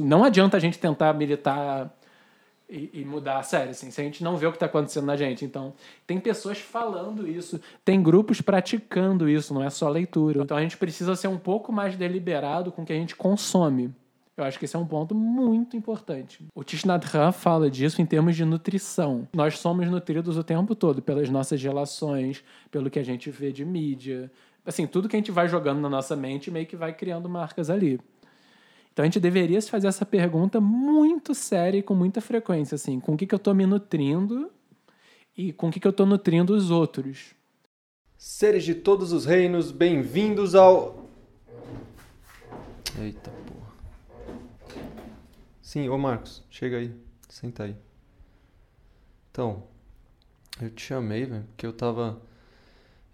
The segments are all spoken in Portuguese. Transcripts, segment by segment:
Não adianta a gente tentar militar e, e, mudar a série, assim, se a gente não vê o que está acontecendo na gente. Então, tem pessoas falando isso, tem grupos praticando isso, não é só leitura. Então, a gente precisa ser um pouco mais deliberado com o que a gente consome. Eu acho que esse é um ponto muito importante. O Hanh fala disso em termos de nutrição. Nós somos nutridos o tempo todo pelas nossas relações, pelo que a gente vê de mídia. Assim, tudo que a gente vai jogando na nossa mente meio que vai criando marcas ali. Então a gente deveria se fazer essa pergunta muito séria e com muita frequência, assim, com o que, que eu estou me nutrindo e com o que, que eu estou nutrindo os outros. Seres de todos os reinos, bem-vindos ao. Eita porra. Sim, ô Marcos, chega aí, senta aí. Então, eu te chamei, velho, porque eu tava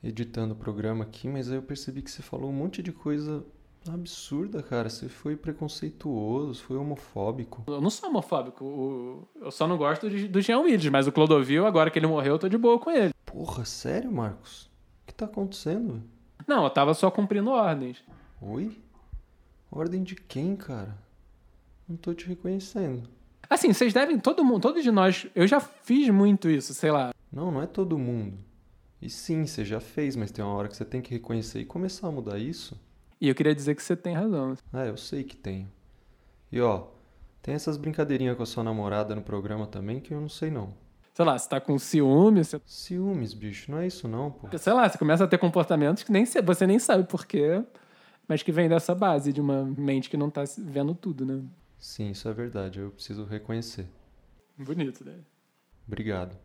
editando o programa aqui, mas aí eu percebi que você falou um monte de coisa absurda, cara. Você foi preconceituoso, foi homofóbico. Eu não sou homofóbico. Eu só não gosto do Jean Willis, mas o Clodovil, agora que ele morreu, eu tô de boa com ele. Porra, sério, Marcos? O que tá acontecendo? Não, eu tava só cumprindo ordens. Oi? Ordem de quem, cara? Não tô te reconhecendo. Assim, vocês devem, todo mundo, todos de nós, eu já fiz muito isso, sei lá. Não, não é todo mundo. E sim, você já fez, mas tem uma hora que você tem que reconhecer e começar a mudar isso. E eu queria dizer que você tem razão. Ah, eu sei que tenho. E ó, tem essas brincadeirinhas com a sua namorada no programa também que eu não sei não. Sei lá, você tá com ciúmes. Você... Ciúmes, bicho, não é isso não, pô. Sei lá, você começa a ter comportamentos que nem você nem sabe por quê, mas que vem dessa base de uma mente que não tá vendo tudo, né? Sim, isso é verdade, eu preciso reconhecer. Bonito, né? Obrigado.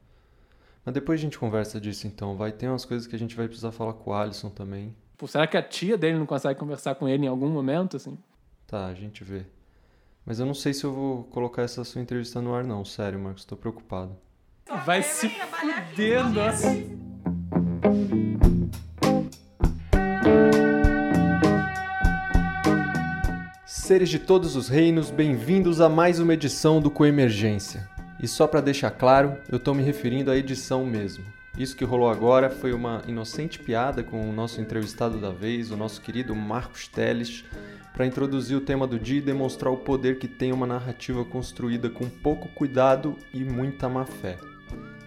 Mas depois a gente conversa disso então, vai ter umas coisas que a gente vai precisar falar com o Alisson também. Pô, será que a tia dele não consegue conversar com ele em algum momento, assim? Tá, a gente vê. Mas eu não sei se eu vou colocar essa sua entrevista no ar, não. Sério, Marcos, tô preocupado. Vai se fuder, nossa. Seres de todos os reinos, bem-vindos a mais uma edição do Coemergência. E só para deixar claro, eu tô me referindo à edição mesmo. Isso que rolou agora foi uma inocente piada com o nosso entrevistado da vez, o nosso querido Marcos Teles, para introduzir o tema do dia e demonstrar o poder que tem uma narrativa construída com pouco cuidado e muita má fé.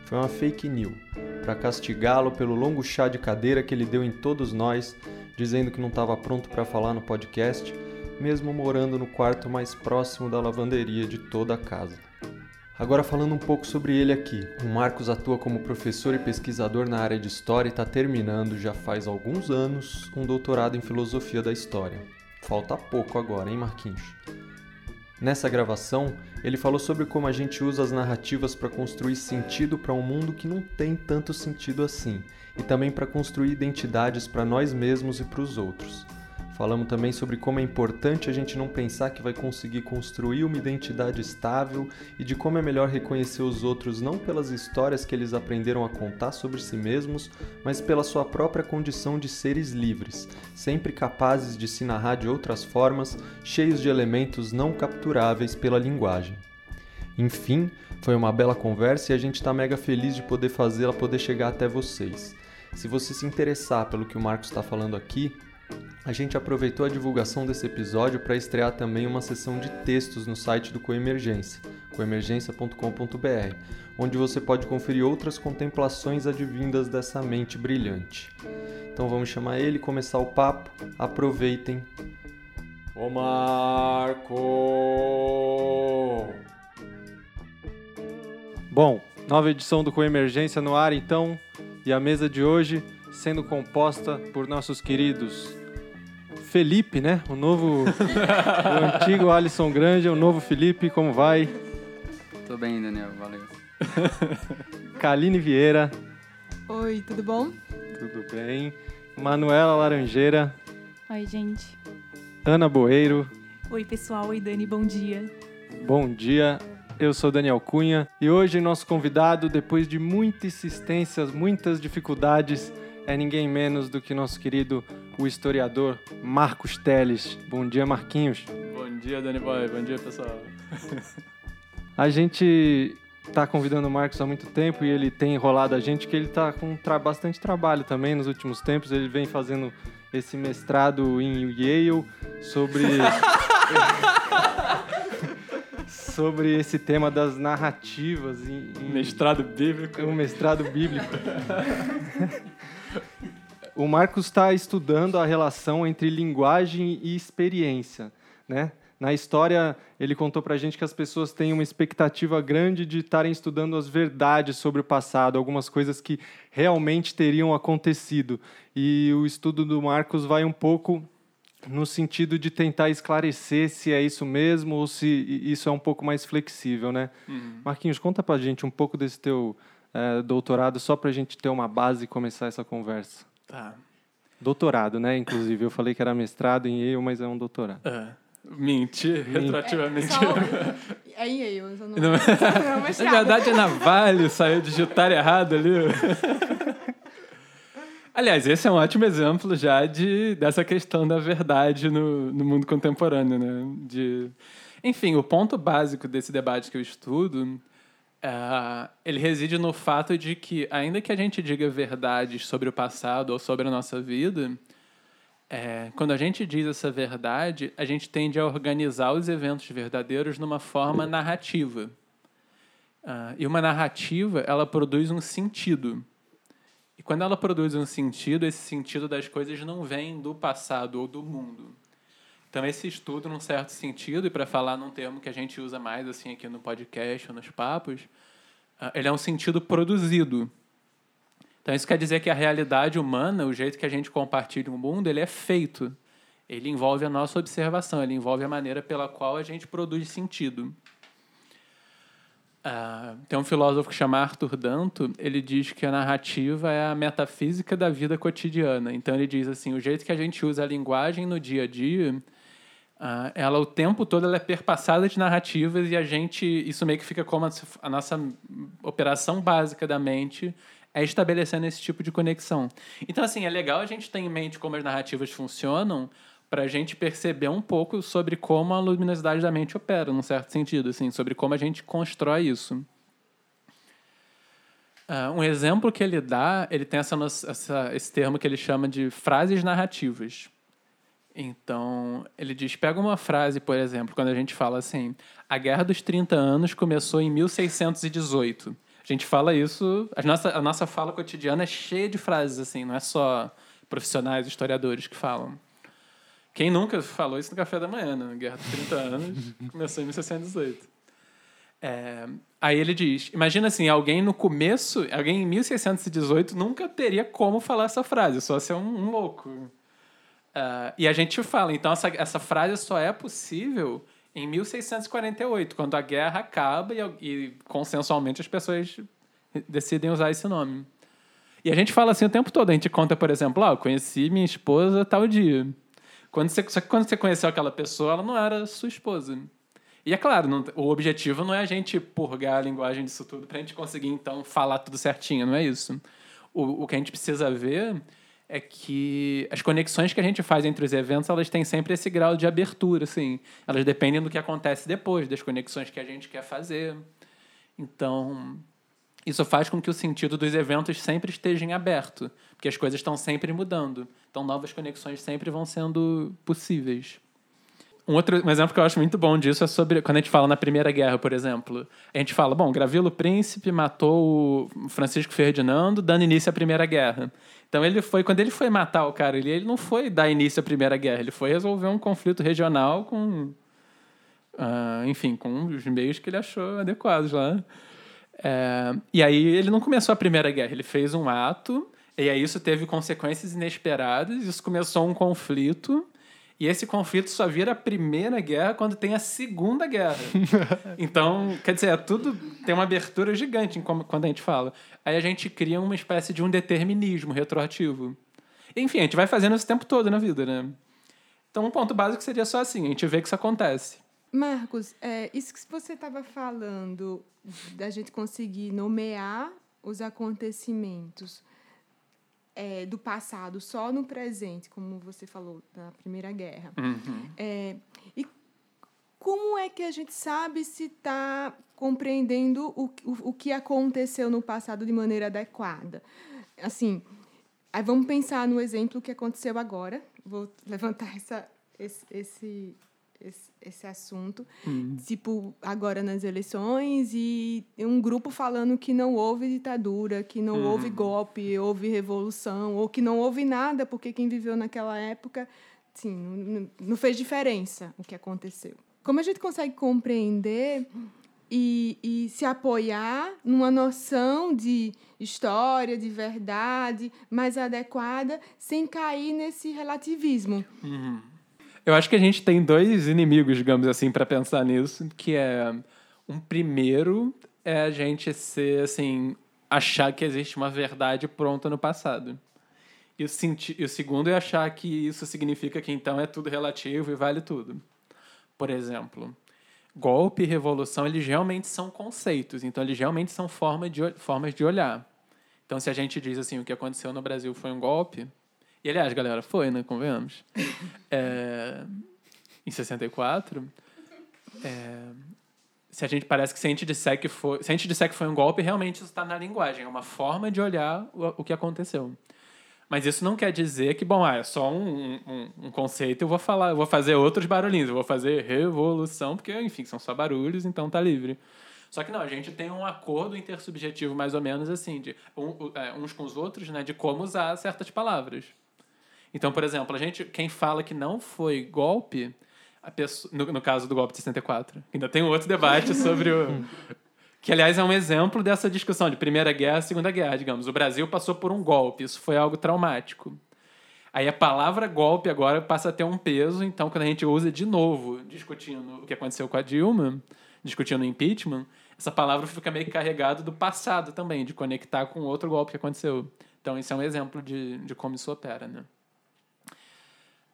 Foi uma fake news, para castigá-lo pelo longo chá de cadeira que ele deu em todos nós, dizendo que não estava pronto para falar no podcast, mesmo morando no quarto mais próximo da lavanderia de toda a casa. Agora falando um pouco sobre ele aqui. O Marcos atua como professor e pesquisador na área de história e está terminando, já faz alguns anos, um doutorado em filosofia da história. Falta pouco agora, hein, Marquinhos? Nessa gravação, ele falou sobre como a gente usa as narrativas para construir sentido para um mundo que não tem tanto sentido assim, e também para construir identidades para nós mesmos e para os outros. Falamos também sobre como é importante a gente não pensar que vai conseguir construir uma identidade estável e de como é melhor reconhecer os outros não pelas histórias que eles aprenderam a contar sobre si mesmos, mas pela sua própria condição de seres livres, sempre capazes de se narrar de outras formas, cheios de elementos não capturáveis pela linguagem. Enfim, foi uma bela conversa e a gente está mega feliz de poder fazê-la poder chegar até vocês. Se você se interessar pelo que o Marcos está falando aqui, a gente aproveitou a divulgação desse episódio para estrear também uma sessão de textos no site do Coemergência, coemergência.com.br, onde você pode conferir outras contemplações advindas dessa mente brilhante. Então vamos chamar ele, começar o papo. Aproveitem. Ô Marco! Bom, nova edição do Coemergência no ar então, e a mesa de hoje sendo composta por nossos queridos Felipe, né? O novo. o antigo Alisson Grande, o novo Felipe, como vai? Tô bem, Daniel, valeu. Kaline Vieira. Oi, tudo bom? Tudo bem. Manuela Laranjeira. Oi, gente. Ana Boeiro. Oi, pessoal. Oi, Dani, bom dia. Bom dia. Eu sou Daniel Cunha e hoje nosso convidado, depois de muitas insistências, muitas dificuldades, é ninguém menos do que nosso querido o historiador Marcos Teles. Bom dia, Marquinhos. Bom dia, Dani Boy. Bom dia, pessoal. a gente está convidando o Marcos há muito tempo e ele tem enrolado a gente que ele está com tra bastante trabalho também nos últimos tempos. Ele vem fazendo esse mestrado em Yale sobre sobre esse tema das narrativas em, em Mestrado bíblico. um mestrado bíblico. o Marcos está estudando a relação entre linguagem e experiência, né? Na história, ele contou para a gente que as pessoas têm uma expectativa grande de estarem estudando as verdades sobre o passado, algumas coisas que realmente teriam acontecido. E o estudo do Marcos vai um pouco no sentido de tentar esclarecer se é isso mesmo ou se isso é um pouco mais flexível, né? Marquinhos, conta para a gente um pouco desse teu eh, doutorado, só para a gente ter uma base e começar essa conversa. Tá. Doutorado, né? Inclusive, eu falei que era mestrado em Yale, mas é um doutorado. Ah, mentir, retroativamente. Só, é em Yale, eu não, Não, não, Na verdade, é na Vale, saiu digitar errado ali. Aliás, esse é um ótimo exemplo já de, dessa questão da verdade no, no mundo contemporâneo, né? De, enfim, o ponto básico desse debate que eu estudo, é, ele reside no fato de que, ainda que a gente diga verdades sobre o passado ou sobre a nossa vida, é, quando a gente diz essa verdade, a gente tende a organizar os eventos verdadeiros numa forma narrativa. Ah, e uma narrativa, ela produz um sentido. E quando ela produz um sentido, esse sentido das coisas não vem do passado ou do mundo. Então, esse estudo, num certo sentido, e para falar num termo que a gente usa mais assim aqui no podcast nos papos, ah, ele é um sentido produzido. Então, isso quer dizer que a realidade humana, o jeito que a gente compartilha o mundo, ele é feito. Ele envolve a nossa observação, ele envolve a maneira pela qual a gente produz sentido. Ah, tem um filósofo que chama Arthur Danto, ele diz que a narrativa é a metafísica da vida cotidiana. Então ele diz assim, o jeito que a gente usa a linguagem no dia a dia, ah, ela o tempo todo ela é perpassada de narrativas e a gente, isso meio que fica como a, a nossa operação básica da mente é estabelecendo esse tipo de conexão. Então assim, é legal a gente ter em mente como as narrativas funcionam, para a gente perceber um pouco sobre como a luminosidade da mente opera, num certo sentido, assim, sobre como a gente constrói isso. Ah, um exemplo que ele dá, ele tem essa, essa- esse termo que ele chama de frases narrativas. Então, ele diz, pega uma frase, por exemplo, quando a gente fala assim, a Guerra dos 30 Anos começou em 1618. A gente fala isso, a nossa, a nossa fala cotidiana é cheia de frases, assim, não é só profissionais, historiadores que falam. Quem nunca falou isso no café da manhã, né? Guerra dos 30 anos, começou em 1618. É, aí ele diz, imagina assim, alguém no começo, alguém em 1618 nunca teria como falar essa frase, só ser um, um louco. Ah, e a gente fala, então essa, essa frase só é possível em 1648, quando a guerra acaba e, e consensualmente as pessoas decidem usar esse nome. E a gente fala assim o tempo todo. A gente conta, por exemplo, ah, eu conheci minha esposa tal dia. Quando você, só que quando você conheceu aquela pessoa, ela não era sua esposa. E é claro, não- o objetivo não é a gente purgar a linguagem disso tudo para a gente conseguir, então, falar tudo certinho, não é isso. O, o que a gente precisa ver é que as conexões que a gente faz entre os eventos, elas têm sempre esse grau de abertura, assim. Elas dependem do que acontece depois, das conexões que a gente quer fazer. Então, isso faz com que o sentido dos eventos sempre esteja em aberto, porque as coisas estão sempre mudando. Então, novas conexões sempre vão sendo possíveis. Um outro um exemplo que eu acho muito bom disso é sobre quando a gente fala na Primeira Guerra, por exemplo. A gente fala, bom, Gravilo Príncipe matou o Francisco Ferdinando, dando início à Primeira Guerra. Então ele foi, quando ele foi matar o cara ali, ele não foi dar início à Primeira Guerra, ele foi resolver um conflito regional com, ah, enfim, com os meios que ele achou adequados lá. É, e aí ele não começou a Primeira Guerra, ele fez um ato, e aí isso teve consequências inesperadas, isso começou um conflito, e esse conflito só vira a Primeira Guerra quando tem a Segunda Guerra. então, quer dizer, é tudo tem uma abertura gigante em como- quando a gente fala. Aí a gente cria uma espécie de um determinismo retroativo. Enfim, a gente vai fazendo isso o tempo todo na vida, né? Então, um ponto básico seria só assim, a gente vê que isso acontece. Marcos, é, isso que você estava falando da gente conseguir nomear os acontecimentos é, do passado só no presente, como você falou da Primeira Guerra. É, e como é que a gente sabe se está compreendendo o, o, o que aconteceu no passado de maneira adequada? Assim, aí vamos pensar no exemplo que aconteceu agora. Vou levantar essa, esse, esse, esse, esse assunto. Hum. Tipo, agora nas eleições, e um grupo falando que não houve ditadura, que não Uhum. houve golpe, houve revolução, ou que não houve nada, porque quem viveu naquela época, sim, não, não- fez diferença o que aconteceu. Como a gente consegue compreender e, e se apoiar numa noção de história, de verdade mais adequada, sem cair nesse relativismo? Eu acho que a gente tem dois inimigos, digamos assim, para pensar nisso, que é um primeiro é a gente ser assim, achar que existe uma verdade pronta no passado. E o, e o segundo é achar que isso significa que então é tudo relativo e vale tudo. Por exemplo, golpe e revolução, eles realmente são conceitos, então eles realmente são forma de, formas de olhar. Então, se a gente diz assim, o que aconteceu no Brasil foi um golpe, e aliás, galera, foi, né? Convenhamos. É, em 64, é, se a gente parece que se a gente disser que foi, se a gente disser que foi um golpe, realmente isso está na linguagem, é uma forma de olhar o, o que aconteceu. Mas isso não quer dizer que, bom, ah, é só um, um, um conceito, eu vou falar, eu vou fazer outros barulhinhos, eu vou fazer revolução, porque, enfim, são só barulhos, então tá livre. Só que não, a gente tem um acordo intersubjetivo mais ou menos assim, de um- é, uns com os outros, né, de como usar certas palavras. Então, por exemplo, a gente, quem fala que não foi golpe, pessoa, no, no caso do golpe de 64, ainda tem um outro debate sobre o. Que, aliás, é um exemplo dessa discussão de Primeira Guerra Segunda Guerra, digamos. O Brasil passou por um golpe, isso foi algo traumático. Aí a palavra golpe agora passa a ter um peso, então quando a gente usa de novo, discutindo o que aconteceu com a Dilma, discutindo o impeachment, essa palavra fica meio que carregada do passado também, de conectar com outro golpe que aconteceu. Então, isso é um exemplo de, de como isso opera, né?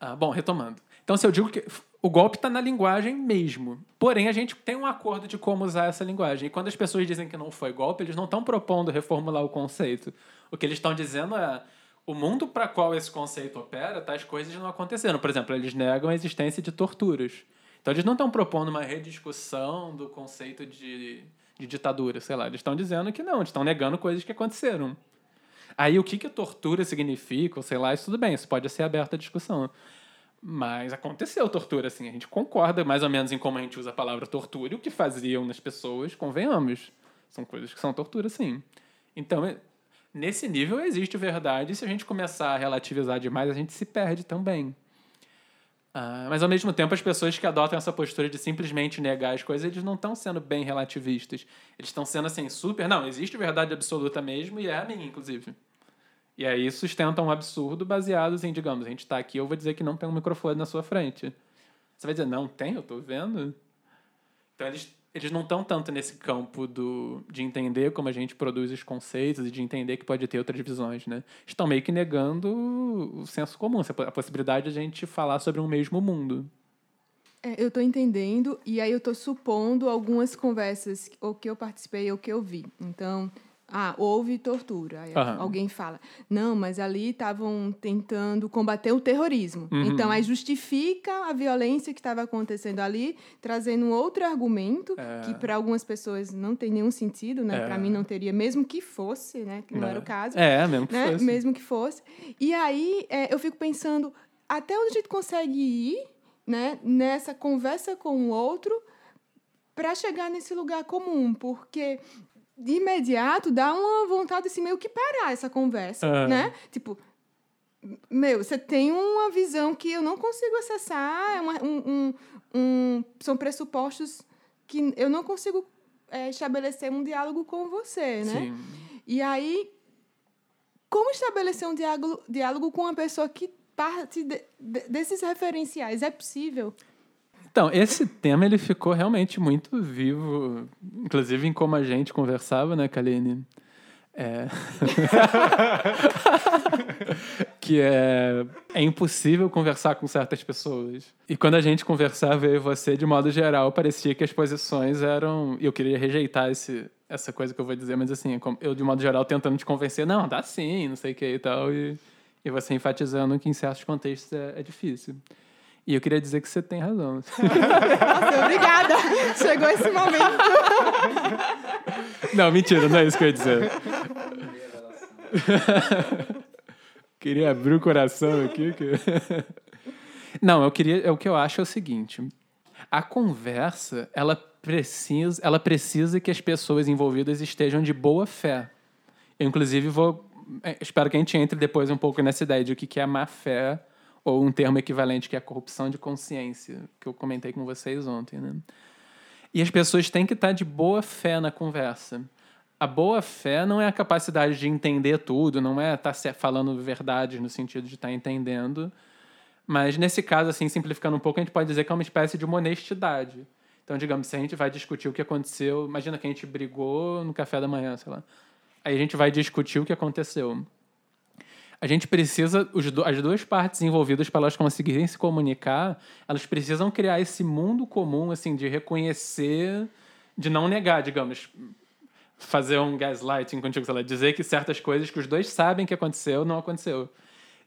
Ah, bom, retomando. Então, se eu digo que o golpe está na linguagem mesmo, porém a gente tem um acordo de como usar essa linguagem. E quando as pessoas dizem que não foi golpe, eles não estão propondo reformular o conceito. O que eles estão dizendo é o mundo para qual esse conceito opera, tais coisas não aconteceram. Por exemplo, eles negam a existência de torturas. Então, eles não estão propondo uma rediscussão do conceito de, de ditadura, sei lá. Eles estão dizendo que não, eles estão negando coisas que aconteceram. Aí o que, que tortura significa, sei lá, isso tudo bem, isso pode ser aberto à discussão. Mas aconteceu tortura, assim, a gente concorda mais ou menos em como a gente usa a palavra tortura e o que faziam nas pessoas, convenhamos. São coisas que são tortura, sim. Então, nesse nível existe verdade, e se a gente começar a relativizar demais, a gente se perde também. Ah, mas ao mesmo tempo, as pessoas que adotam essa postura de simplesmente negar as coisas, eles não estão sendo bem relativistas. Eles estão sendo assim, super. Não, existe verdade absoluta mesmo, e é a minha, inclusive. E aí sustentam um absurdo baseados em, digamos, a gente está aqui, eu vou dizer que não tem um microfone na sua frente. Você vai dizer, não tem, eu estou vendo. Então eles, eles não estão tanto nesse campo do, de entender como a gente produz os conceitos e de entender que pode ter outras visões, né? Estão meio que negando o senso comum, a possibilidade de a gente falar sobre um mesmo mundo. É, eu estou entendendo, e aí eu estou supondo algumas conversas, ou que eu participei ou que eu vi. Então, ah, houve tortura. Aí Aham. alguém fala, não, mas ali estavam tentando combater o terrorismo. Uhum. Então, aí justifica a violência que estava acontecendo ali, trazendo um outro argumento, É. que para algumas pessoas não tem nenhum sentido, né? É. Para mim não teria, mesmo que fosse, né? Que não É. era o caso É, mesmo que né? fosse. Mesmo que fosse. E aí é, eu fico pensando até onde a gente consegue ir, né? Nessa conversa com o outro para chegar nesse lugar comum, porque de imediato dá uma vontade assim meio que parar essa conversa, É. né? Tipo meu, você tem uma visão que eu não consigo acessar, é uma- um, um- um- são pressupostos que eu não consigo é, estabelecer um diálogo com você, né? Sim. E aí, como estabelecer um diálogo, diálogo com uma pessoa que parte de- de- desses referenciais? É possível? Então, esse tema ele ficou realmente muito vivo, inclusive em como a gente conversava, né, Kaline? É... que é... é impossível conversar com certas pessoas. E quando a gente conversava, eu e você, de modo geral, parecia que as posições eram. E eu queria rejeitar esse, essa coisa que eu vou dizer, mas assim, como- eu, de modo geral, tentando te convencer, não, dá sim, não sei o que e tal. E, e você enfatizando que em certos contextos é, é difícil. E eu queria dizer que você tem razão. Nossa, obrigada! Chegou esse momento. Não, mentira, não é isso que eu ia dizer. queria abrir o coração aqui. que- Não, eu queria. é O que eu acho é o seguinte. A conversa, ela precisa, ela precisa que as pessoas envolvidas estejam de boa fé. Eu, inclusive, vou. é, Espero que a gente entre depois um pouco nessa ideia de o que que é má fé, ou um termo equivalente que é corrupção de consciência, que eu comentei com vocês ontem. Né? E as pessoas têm que estar de boa fé na conversa. A boa fé não é a capacidade de entender tudo, não é estar se- falando verdades no sentido de estar entendendo. Mas nesse caso, assim, simplificando um pouco, a gente pode dizer que é uma espécie de uma honestidade. Então, digamos, se a gente vai discutir o que aconteceu, imagina que a gente brigou no café da manhã, sei lá. Aí a gente vai discutir o que aconteceu. A gente precisa, do- as duas partes envolvidas, para elas conseguirem se comunicar, elas precisam criar esse mundo comum, assim, de reconhecer, de não negar, digamos, fazer um gaslighting contigo, sei lá, dizer que certas coisas que os dois sabem que aconteceu, não aconteceu.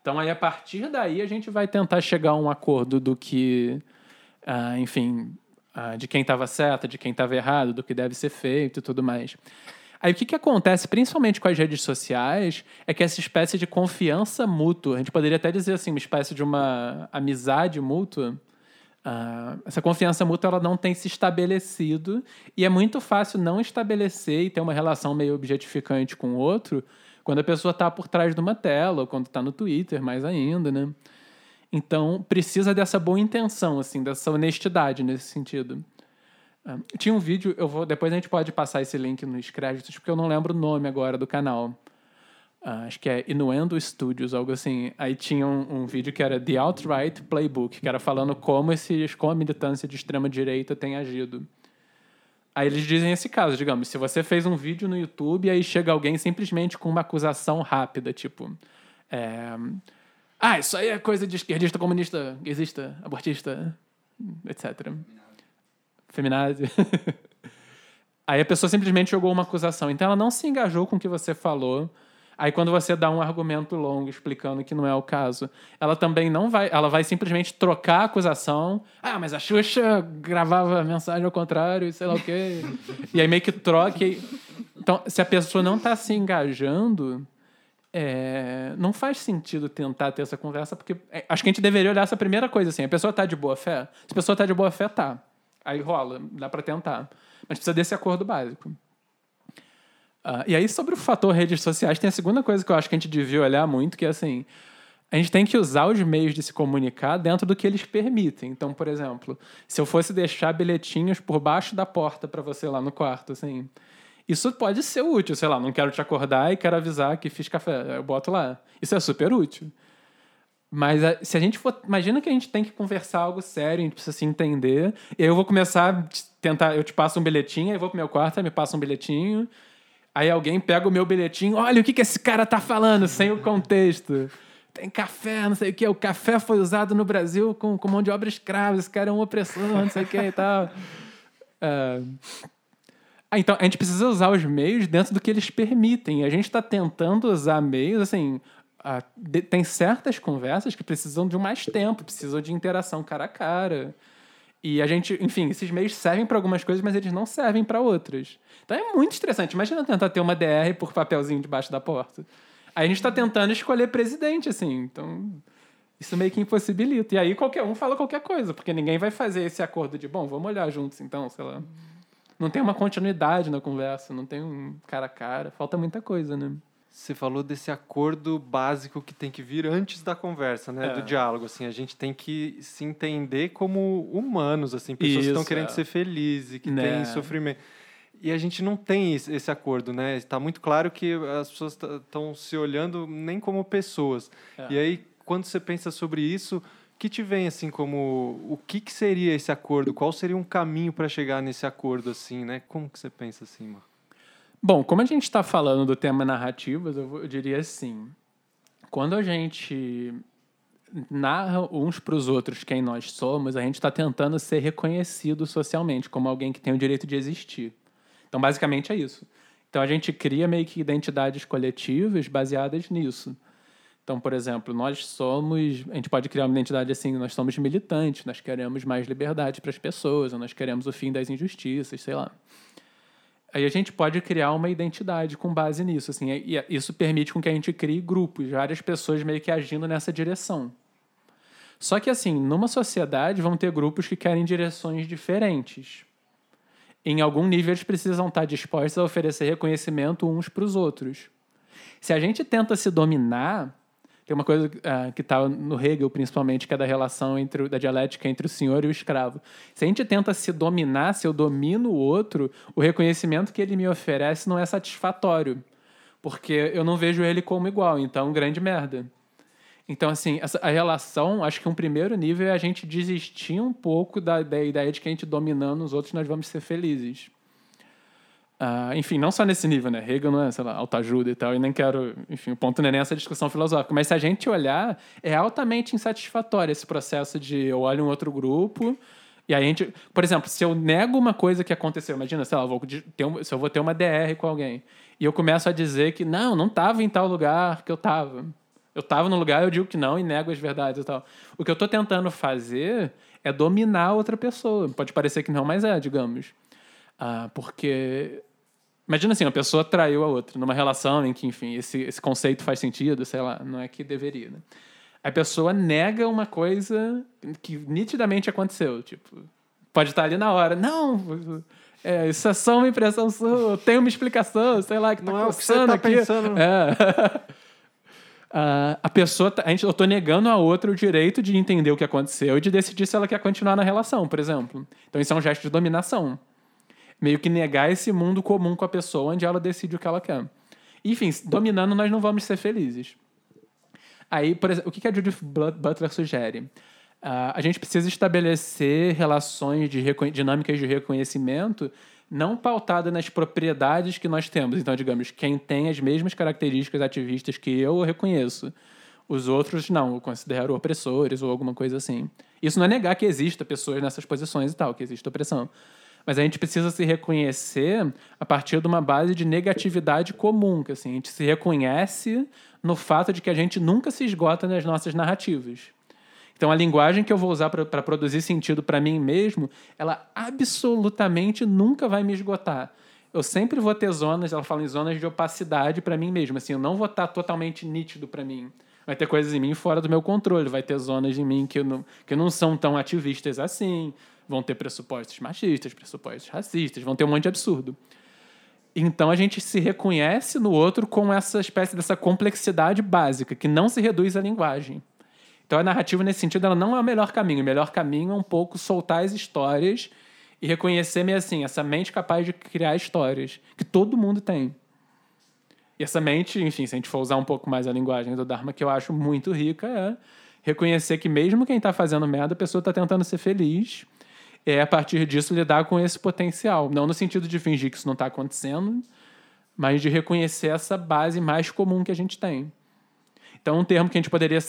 Então, aí, a partir daí, a gente vai tentar chegar a um acordo do que, ah, enfim, ah, de quem estava certo, de quem estava errado, do que deve ser feito e tudo mais. Aí, o que, que acontece, principalmente com as redes sociais, é que essa espécie de confiança mútua, a gente poderia até dizer assim, uma espécie de uma amizade mútua, ah, essa confiança mútua ela não tem se estabelecido e é muito fácil não estabelecer e ter uma relação meio objetificante com o outro quando a pessoa está por trás de uma tela ou quando está no Twitter, mais ainda, né? Então, precisa dessa boa intenção, assim, dessa honestidade nesse sentido. Ah, tinha um vídeo, eu vou, depois a gente pode passar esse link nos créditos, porque eu não lembro o nome agora do canal. Ah, acho que é Inuendo Studios, algo assim. Aí tinha um, um vídeo que era The Outright Playbook, que era falando como, esses, como a militância de extrema-direita tem agido. Aí eles dizem esse caso, digamos, se você fez um vídeo no YouTube aí chega alguém simplesmente com uma acusação rápida, tipo... é, ah, isso aí é coisa de esquerdista, comunista, gaysista, abortista, etc. Feminazi. Aí a pessoa simplesmente jogou uma acusação. Então ela não se engajou com o que você falou. Aí quando você dá um argumento longo explicando que não é o caso, ela também não vai, ela vai simplesmente trocar a acusação. Ah, mas a Xuxa gravava mensagem ao contrário, e sei lá o quê. e aí meio que troca. e- Então, se a pessoa não está se engajando, é, não faz sentido tentar ter essa conversa, porque é, acho que a gente deveria olhar essa primeira coisa assim. A pessoa tá de boa fé? Se a pessoa tá de boa fé, tá. Aí rola, dá para tentar. Mas precisa desse acordo básico. Ah, e aí, sobre o fator redes sociais, tem a segunda coisa que eu acho que a gente devia olhar muito, que é assim, a gente tem que usar os meios de se comunicar dentro do que eles permitem. Então, por exemplo, se eu fosse deixar bilhetinhos por baixo da porta para você lá no quarto, assim, isso pode ser útil, sei lá, não quero te acordar e quero avisar que fiz café, eu boto lá. Isso é super útil. Mas a- se a gente for. Imagina que a gente tem que conversar algo sério, a gente precisa se entender. E aí eu vou começar a te- tentar. Eu te passo um bilhetinho, aí vou pro meu quarto, aí me passa um bilhetinho. Aí alguém pega o meu bilhetinho, olha o que, que esse cara tá falando, sem o contexto. Tem café, não sei o que. O café foi usado no Brasil com, com mão de obra escrava, esse cara é um opressor, não sei o que e tal. Ah, ah, então, a gente precisa usar os meios dentro do que eles permitem. A gente está tentando usar meios, assim... de- tem certas conversas que precisam de mais tempo, precisam de interação cara a cara. E a gente, enfim, esses meios servem para algumas coisas, mas eles não servem para outras. Então é muito estressante. Imagina tentar ter uma DR por papelzinho debaixo da porta. Aí a gente está tentando escolher presidente, assim. Então, isso meio que impossibilita. E aí qualquer um fala qualquer coisa, porque ninguém vai fazer esse acordo de, bom, vamos olhar juntos, então, sei lá. Não tem uma continuidade na conversa, não tem um cara a cara. Falta muita coisa, né? Você falou desse acordo básico que tem que vir antes da conversa, né? É. Do diálogo, assim. A gente tem que se entender como humanos, assim. Pessoas que estão Isso, querendo é. ser felizes, que Né. têm sofrimento. E a gente não tem esse acordo, né? Está muito claro que as pessoas estão se olhando nem como pessoas. É. E aí, quando você pensa sobre isso, o que te vem, assim, como... O que, que seria esse acordo? Qual seria um caminho para chegar nesse acordo, assim, né? Como que você pensa assim, Marco? Bom, como a gente está falando do tema narrativas, eu, eu diria assim: quando a gente narra uns para os outros quem nós somos, a gente está tentando ser reconhecido socialmente como alguém que tem o direito de existir. Então, basicamente é isso. Então, a gente cria meio que identidades coletivas baseadas nisso. Então, por exemplo, nós somos. A gente pode criar uma identidade assim: nós somos militantes, nós queremos mais liberdade para as pessoas, nós queremos o fim das injustiças, sei lá. Aí a gente pode criar uma identidade com base nisso, assim, e isso permite com que a gente crie grupos, várias pessoas meio que agindo nessa direção. Só que, assim, numa sociedade vão ter grupos que querem direções diferentes. Em algum nível, eles precisam estar dispostos a oferecer reconhecimento uns para os outros. Se a gente tenta se dominar, tem uma coisa uh, que está no Hegel, principalmente, que é da relação entre, da dialética entre o senhor e o escravo. Se a gente tenta se dominar, se eu domino o outro, o reconhecimento que ele me oferece não é satisfatório. Porque eu não vejo ele como igual, então grande merda. Então, assim, essa, a relação, acho que um primeiro nível é a gente desistir um pouco da, da ideia de que a gente dominando os outros nós vamos ser felizes. Uh, enfim, não só nesse nível, né? Hegel não é, sei lá, autoajuda e tal, e nem quero, enfim, o ponto não é nem essa discussão filosófica, mas se a gente olhar, é altamente insatisfatório esse processo de eu olho um outro grupo, e aí a gente, por exemplo, se eu nego uma coisa que aconteceu, imagina, sei lá, vou ter se eu vou ter uma DR com alguém, e eu começo a dizer que não, não estava em tal lugar que eu estava. Eu estava no lugar, eu digo que não e nego as verdades e tal. O que eu estou tentando fazer é dominar outra pessoa. Pode parecer que não, mas é, digamos. Ah, porque Imagina assim, uma pessoa traiu a outra numa relação em que, enfim, esse, esse conceito faz sentido, sei lá, não é que deveria, né? A pessoa nega uma coisa que nitidamente aconteceu, tipo, pode estar ali na hora, não, é, isso é só uma impressão sua, tem uma explicação, sei lá, que tá não é o que você tá aqui. pensando. É. Uh, a pessoa, tá, a gente, eu estou negando a outra o direito de entender o que aconteceu e de decidir se ela quer continuar na relação, por exemplo. Então isso é um gesto de dominação meio que negar esse mundo comum com a pessoa onde ela decide o que ela quer. Enfim, dominando, nós não vamos ser felizes. Aí, por exemplo, o que a Judith Butler sugere? Uh, a gente precisa estabelecer relações de dinâmicas de reconhecimento não pautada nas propriedades que nós temos. Então, digamos, quem tem as mesmas características ativistas que eu, eu reconheço. Os outros, não, eu considero opressores ou alguma coisa assim. Isso não é negar que exista pessoas nessas posições e tal, que existe opressão. Mas a gente precisa se reconhecer a partir de uma base de negatividade comum, que assim, a gente se reconhece no fato de que a gente nunca se esgota nas nossas narrativas. Então, a linguagem que eu vou usar para produzir sentido para mim mesmo, ela absolutamente nunca vai me esgotar. Eu sempre vou ter zonas, ela fala em zonas de opacidade para mim mesmo. Assim, eu não vou estar totalmente nítido para mim. Vai ter coisas em mim fora do meu controle. Vai ter zonas em mim que, não, que não são tão ativistas assim vão ter pressupostos machistas, pressupostos racistas, vão ter um monte de absurdo. Então a gente se reconhece no outro com essa espécie dessa complexidade básica, que não se reduz à linguagem. Então a narrativa, nesse sentido, ela não é o melhor caminho. O melhor caminho é um pouco soltar as histórias e reconhecer-me assim, essa mente capaz de criar histórias, que todo mundo tem. E essa mente, enfim, se a gente for usar um pouco mais a linguagem do Dharma, que eu acho muito rica, é reconhecer que mesmo quem está fazendo merda, a pessoa está tentando ser feliz é a partir disso lidar com esse potencial. Não no sentido de fingir que isso não está acontecendo, mas de reconhecer essa base mais comum que a gente tem. Então, um termo que a gente poderia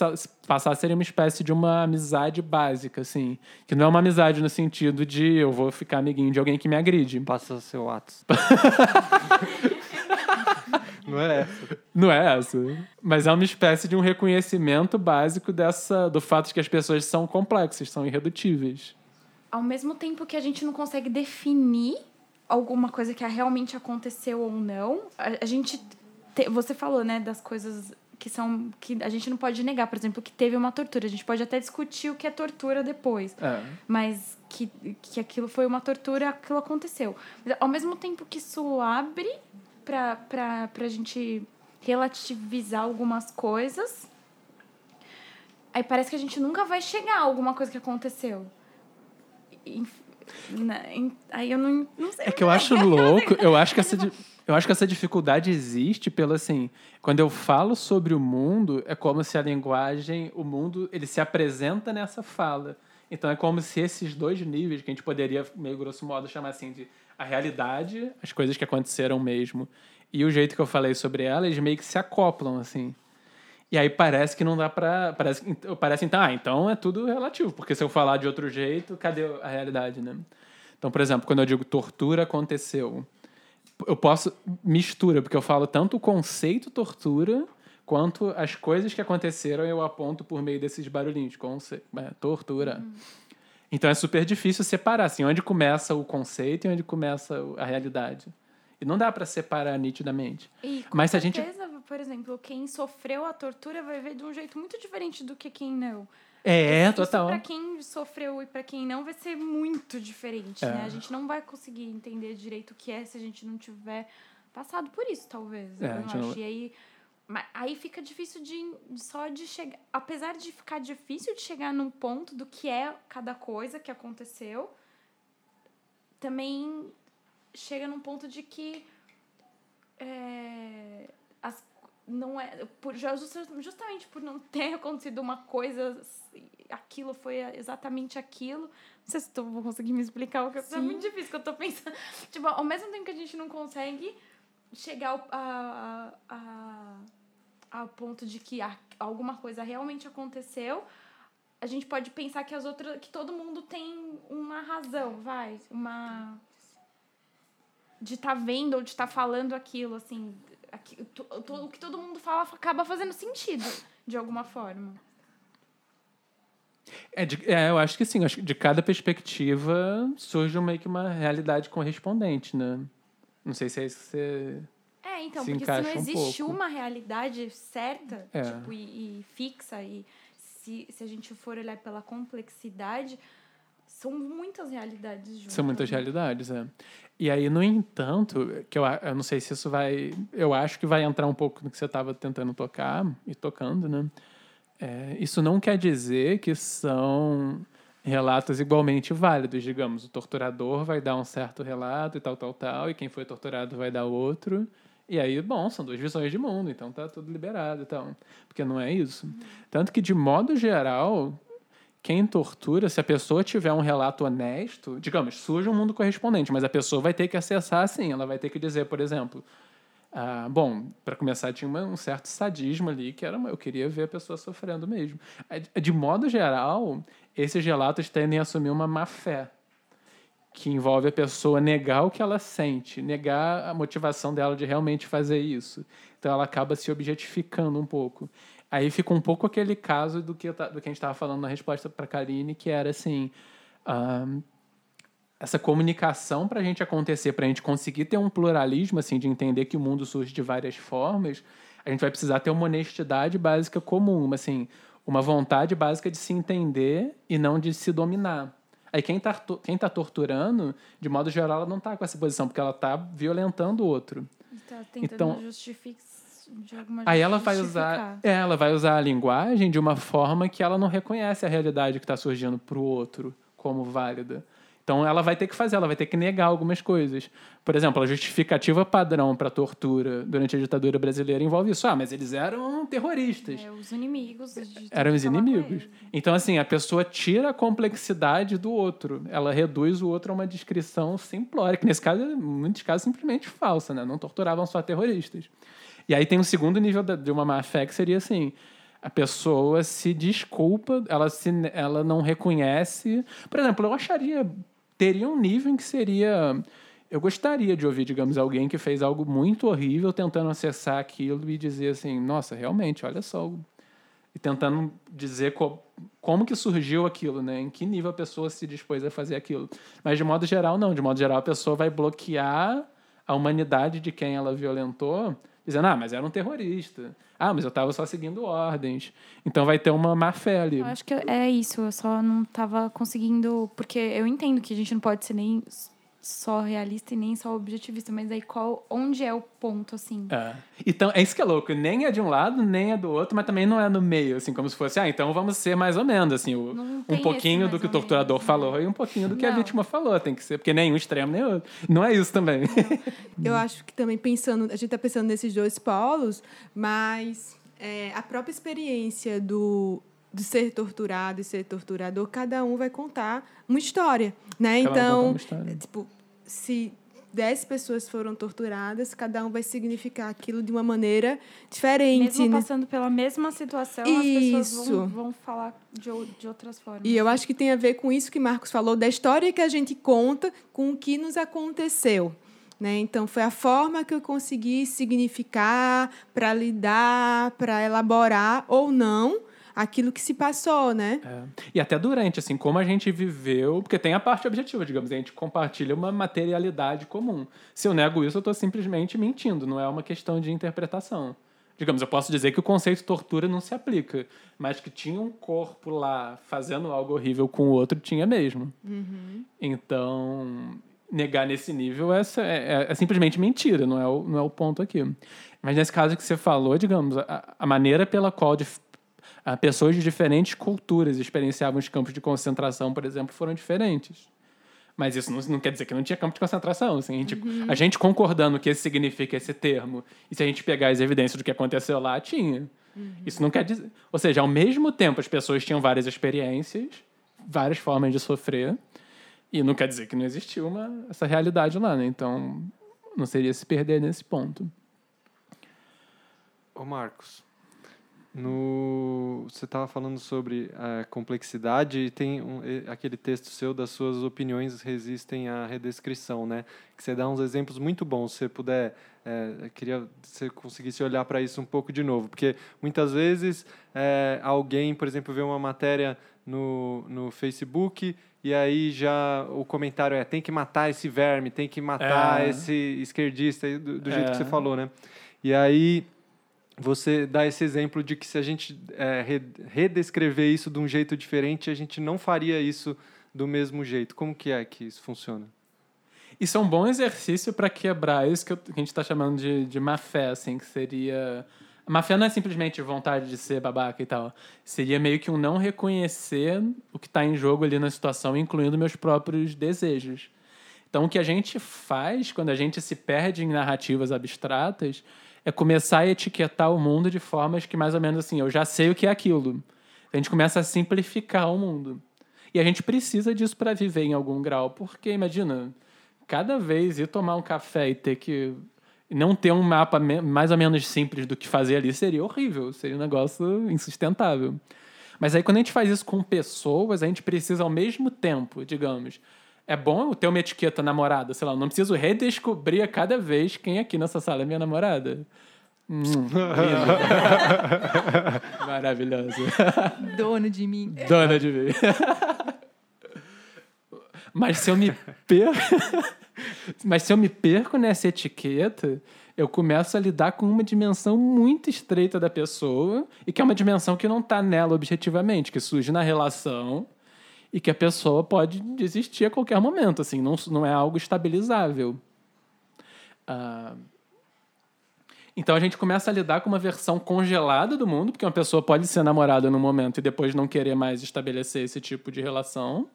passar seria uma espécie de uma amizade básica, assim. Que não é uma amizade no sentido de eu vou ficar amiguinho de alguém que me agride. Passa seu ato. não é essa. Não é essa. Mas é uma espécie de um reconhecimento básico dessa, do fato de que as pessoas são complexas, são irredutíveis ao mesmo tempo que a gente não consegue definir alguma coisa que realmente aconteceu ou não, a, a gente. Te, você falou, né, das coisas que são. que a gente não pode negar, por exemplo, que teve uma tortura. A gente pode até discutir o que é tortura depois. É. Mas que, que aquilo foi uma tortura, aquilo aconteceu. Mas, ao mesmo tempo que isso abre pra, pra, pra gente relativizar algumas coisas. Aí parece que a gente nunca vai chegar a alguma coisa que aconteceu aí eu não, não sei. É que eu acho louco, eu acho que essa. Eu acho que essa dificuldade existe pelo assim, quando eu falo sobre o mundo, é como se a linguagem, o mundo, ele se apresenta nessa fala. Então é como se esses dois níveis que a gente poderia meio grosso modo chamar assim de a realidade, as coisas que aconteceram mesmo, e o jeito que eu falei sobre elas meio que se acoplam assim. E aí parece que não dá pra. Parece, parece então, ah, então é tudo relativo, porque se eu falar de outro jeito, cadê a realidade, né? Então, por exemplo, quando eu digo tortura aconteceu, eu posso. mistura, porque eu falo tanto o conceito tortura quanto as coisas que aconteceram eu aponto por meio desses barulhinhos. Conce... É, tortura. Uhum. Então é super difícil separar, assim, onde começa o conceito e onde começa a realidade. E não dá para separar nitidamente. E, Mas certeza, a gente por exemplo, quem sofreu a tortura vai ver de um jeito muito diferente do que quem não. É, Isso total. pra quem sofreu e pra quem não vai ser muito diferente, É. né? A gente não vai conseguir entender direito o que é se a gente não tiver passado por isso, talvez. É, eu acho. não- E aí, ma- aí fica difícil de só de chegar. Apesar de ficar difícil de chegar num ponto do que é cada coisa que aconteceu, também chega num ponto de que é, as, não é por justamente por não ter acontecido uma coisa aquilo foi exatamente aquilo não sei se eu vou conseguir me explicar o que é muito difícil que eu tô pensando tipo ao mesmo tempo que a gente não consegue chegar ao, a, a, a, ponto de que alguma coisa realmente aconteceu a gente pode pensar que as outras que todo mundo tem uma razão vai uma de estar vendo ou de estar falando aquilo assim aqui, to- to- o que todo mundo fala acaba fazendo sentido de alguma forma É, de- é, eu acho que sim. Acho que de cada perspectiva surge meio que uma realidade correspondente, né? Não sei se é isso que você... É, então, se porque se não um existe pouco. uma realidade certa, É. tipo, e, e fixa, e se, se a gente for olhar pela complexidade, são muitas realidades juntas. São muitas né? realidades, é. E aí, no entanto, que eu, eu não sei se isso vai... Eu acho que vai entrar um pouco no que você estava tentando tocar e tocando, né? É, isso não quer dizer que são relatos igualmente válidos, digamos. O torturador vai dar um certo relato e tal, tal, tal, e quem foi torturado vai dar outro. E aí, bom, são duas visões de mundo, então tá tudo liberado e tal. Porque não é isso. Tanto que, de modo geral, quem tortura, se a pessoa tiver um relato honesto, digamos, surge um mundo correspondente, mas a pessoa vai ter que acessar assim, ela vai ter que dizer, por exemplo, ah, bom, para começar tinha uma- um certo sadismo ali, que era, eu queria ver a pessoa sofrendo mesmo. De modo geral, esses relatos tendem a assumir uma má fé, que envolve a pessoa negar o que ela sente, negar a motivação dela de realmente fazer isso. Então ela acaba se objetificando um pouco. Aí fica um pouco aquele caso do que, do que a gente estava falando na resposta para a Karine, que era assim. ahn, essa comunicação para a gente acontecer, para a gente conseguir ter um pluralismo, assim, de entender que o mundo surge de várias formas, a gente vai precisar ter uma honestidade básica comum, assim, uma vontade básica de se entender e não de se dominar. Aí quem está quem tá torturando, de modo geral, ela não está com essa posição, porque ela está violentando o outro. Tá tentando Então- justificar Aí ela vai usar, é, ela vai usar a linguagem de uma forma que ela não reconhece a realidade que está surgindo para o outro como válida. Então ela vai ter que fazer, ela vai ter que negar algumas coisas. Por exemplo, a justificativa padrão para tortura durante a ditadura brasileira envolve isso. Ah, mas eles eram terroristas. É, os inimigos. Eram os inimigos. Então, assim, a pessoa tira a complexidade do outro. Ela reduz o outro a uma descrição simplória, que nesse caso, em muitos casos, simplesmente falsa, né? Não torturavam só terroristas. E aí tem um segundo nível de uma má-fé que seria assim... A pessoa se desculpa, ela, se, ela não reconhece... Por exemplo, eu acharia... Teria um nível em que seria... Eu gostaria de ouvir, digamos, alguém que fez algo muito horrível tentando acessar aquilo e dizer assim, nossa, realmente, olha só, e tentando dizer co- como que surgiu aquilo, né? Em que nível a pessoa se dispôs a fazer aquilo. Mas de modo geral não, de modo geral a pessoa vai bloquear a humanidade de quem ela violentou, dizendo: "Ah, mas era um terrorista. Ah, mas eu estava só seguindo ordens". Então vai ter uma má fé ali. Eu acho que é isso, eu só não tava conseguindo. Porque eu entendo que a gente não pode ser nem só realista e nem só objetivista, mas aí qual, onde é o ponto, assim? É. Então, é isso que é louco. Nem é de um lado, nem é do outro, mas também não é no meio, assim, como se fosse, ah, então vamos ser mais ou menos, assim, o- um pouquinho do que o torturador menos, né? falou e um pouquinho do que a Não. vítima falou. Tem que ser, porque nem um extremo nem outro. Não é isso também. Eu acho que também pensando, a gente está pensando nesses dois polos, mas é, a própria experiência do de ser torturado e ser torturador, cada um vai contar uma história, né? Cada um então, uma história. tipo, se dez pessoas foram torturadas, cada um vai significar aquilo de uma maneira diferente, Mesmo né? passando pela mesma situação, as pessoas Isso. vão, vão falar de, de outras formas. E eu acho que tem a ver com isso que Marcos falou, da história que a gente conta com o que nos aconteceu. Né? Então, foi a forma que eu consegui significar para lidar, para elaborar ou não aquilo que se passou, né? É. E até durante, assim, como a gente viveu, porque tem a parte objetiva, digamos, a gente compartilha uma materialidade comum. Se eu nego isso, eu estou simplesmente mentindo, não é uma questão de interpretação. Digamos, eu posso dizer que o conceito de tortura não se aplica, mas que tinha um corpo lá fazendo algo horrível com o outro, tinha mesmo. Então, negar nesse nível é, é, é simplesmente mentira, não é, o, não é o ponto aqui. Mas nesse caso que você falou, digamos, a, a maneira pela qual a pessoas de diferentes culturas experienciavam os campos de concentração, por exemplo, foram diferentes. Mas isso não, não quer dizer que não tinha campo de concentração. Assim, a, gente, a gente concordando que esse significa esse termo, e se a gente pegar as evidências do que aconteceu lá, tinha. Isso não quer dizer. Ou seja, ao mesmo tempo, as pessoas tinham várias experiências, várias formas de sofrer, e não quer dizer que não existiu uma, essa realidade lá, né? Então, não seria se perder nesse ponto. Ô Marcos, no... você estava falando sobre a complexidade e tem um- aquele texto seu das suas opiniões resistem à redescrição, né? Que você dá uns exemplos muito bons. Se você puder, é, queria que você conseguisse olhar para isso um pouco de novo, porque muitas vezes é, alguém, por exemplo, vê uma matéria no, no Facebook e aí já o comentário é tem que matar esse verme, tem que matar É. esse esquerdista, do, do jeito É. que você falou, né? E aí você dá esse exemplo de que se a gente é, re- redescrever isso de um jeito diferente, a gente não faria isso do mesmo jeito. Como que é que isso funciona? Isso é um bom exercício para quebrar isso que, a gente está chamando de, de má fé, assim, que seria. Má fé não é simplesmente vontade de ser babaca e tal. Seria meio que um não reconhecer o que está em jogo ali na situação, incluindo meus próprios desejos. Então, o que a gente faz quando a gente se perde em narrativas abstratas é começar a etiquetar o mundo de formas que, mais ou menos assim, eu já sei o que é aquilo. A gente começa a simplificar o mundo. E a gente precisa disso para viver em algum grau, porque imagina, cada vez ir tomar um café e ter que não ter um mapa mais ou menos simples do que fazer ali seria horrível, seria um negócio insustentável. Mas aí quando a gente faz isso com pessoas, a gente precisa ao mesmo tempo, digamos, é bom eu ter uma etiqueta namorada, sei lá, não preciso redescobrir a cada vez quem aqui nessa sala é minha namorada. Hum. Maravilhosa. Dono de mim. Dona de mim. Mas se eu me perco. Mas se eu me perco nessa etiqueta, eu começo a lidar com uma dimensão muito estreita da pessoa e que é uma dimensão que não está nela objetivamente, que surge na relação e que a pessoa pode desistir a qualquer momento, assim, não, não é algo estabilizável. Ah, então a gente começa a lidar com uma versão congelada do mundo, porque uma pessoa pode ser namorada no momento e depois não querer mais estabelecer esse tipo de relação.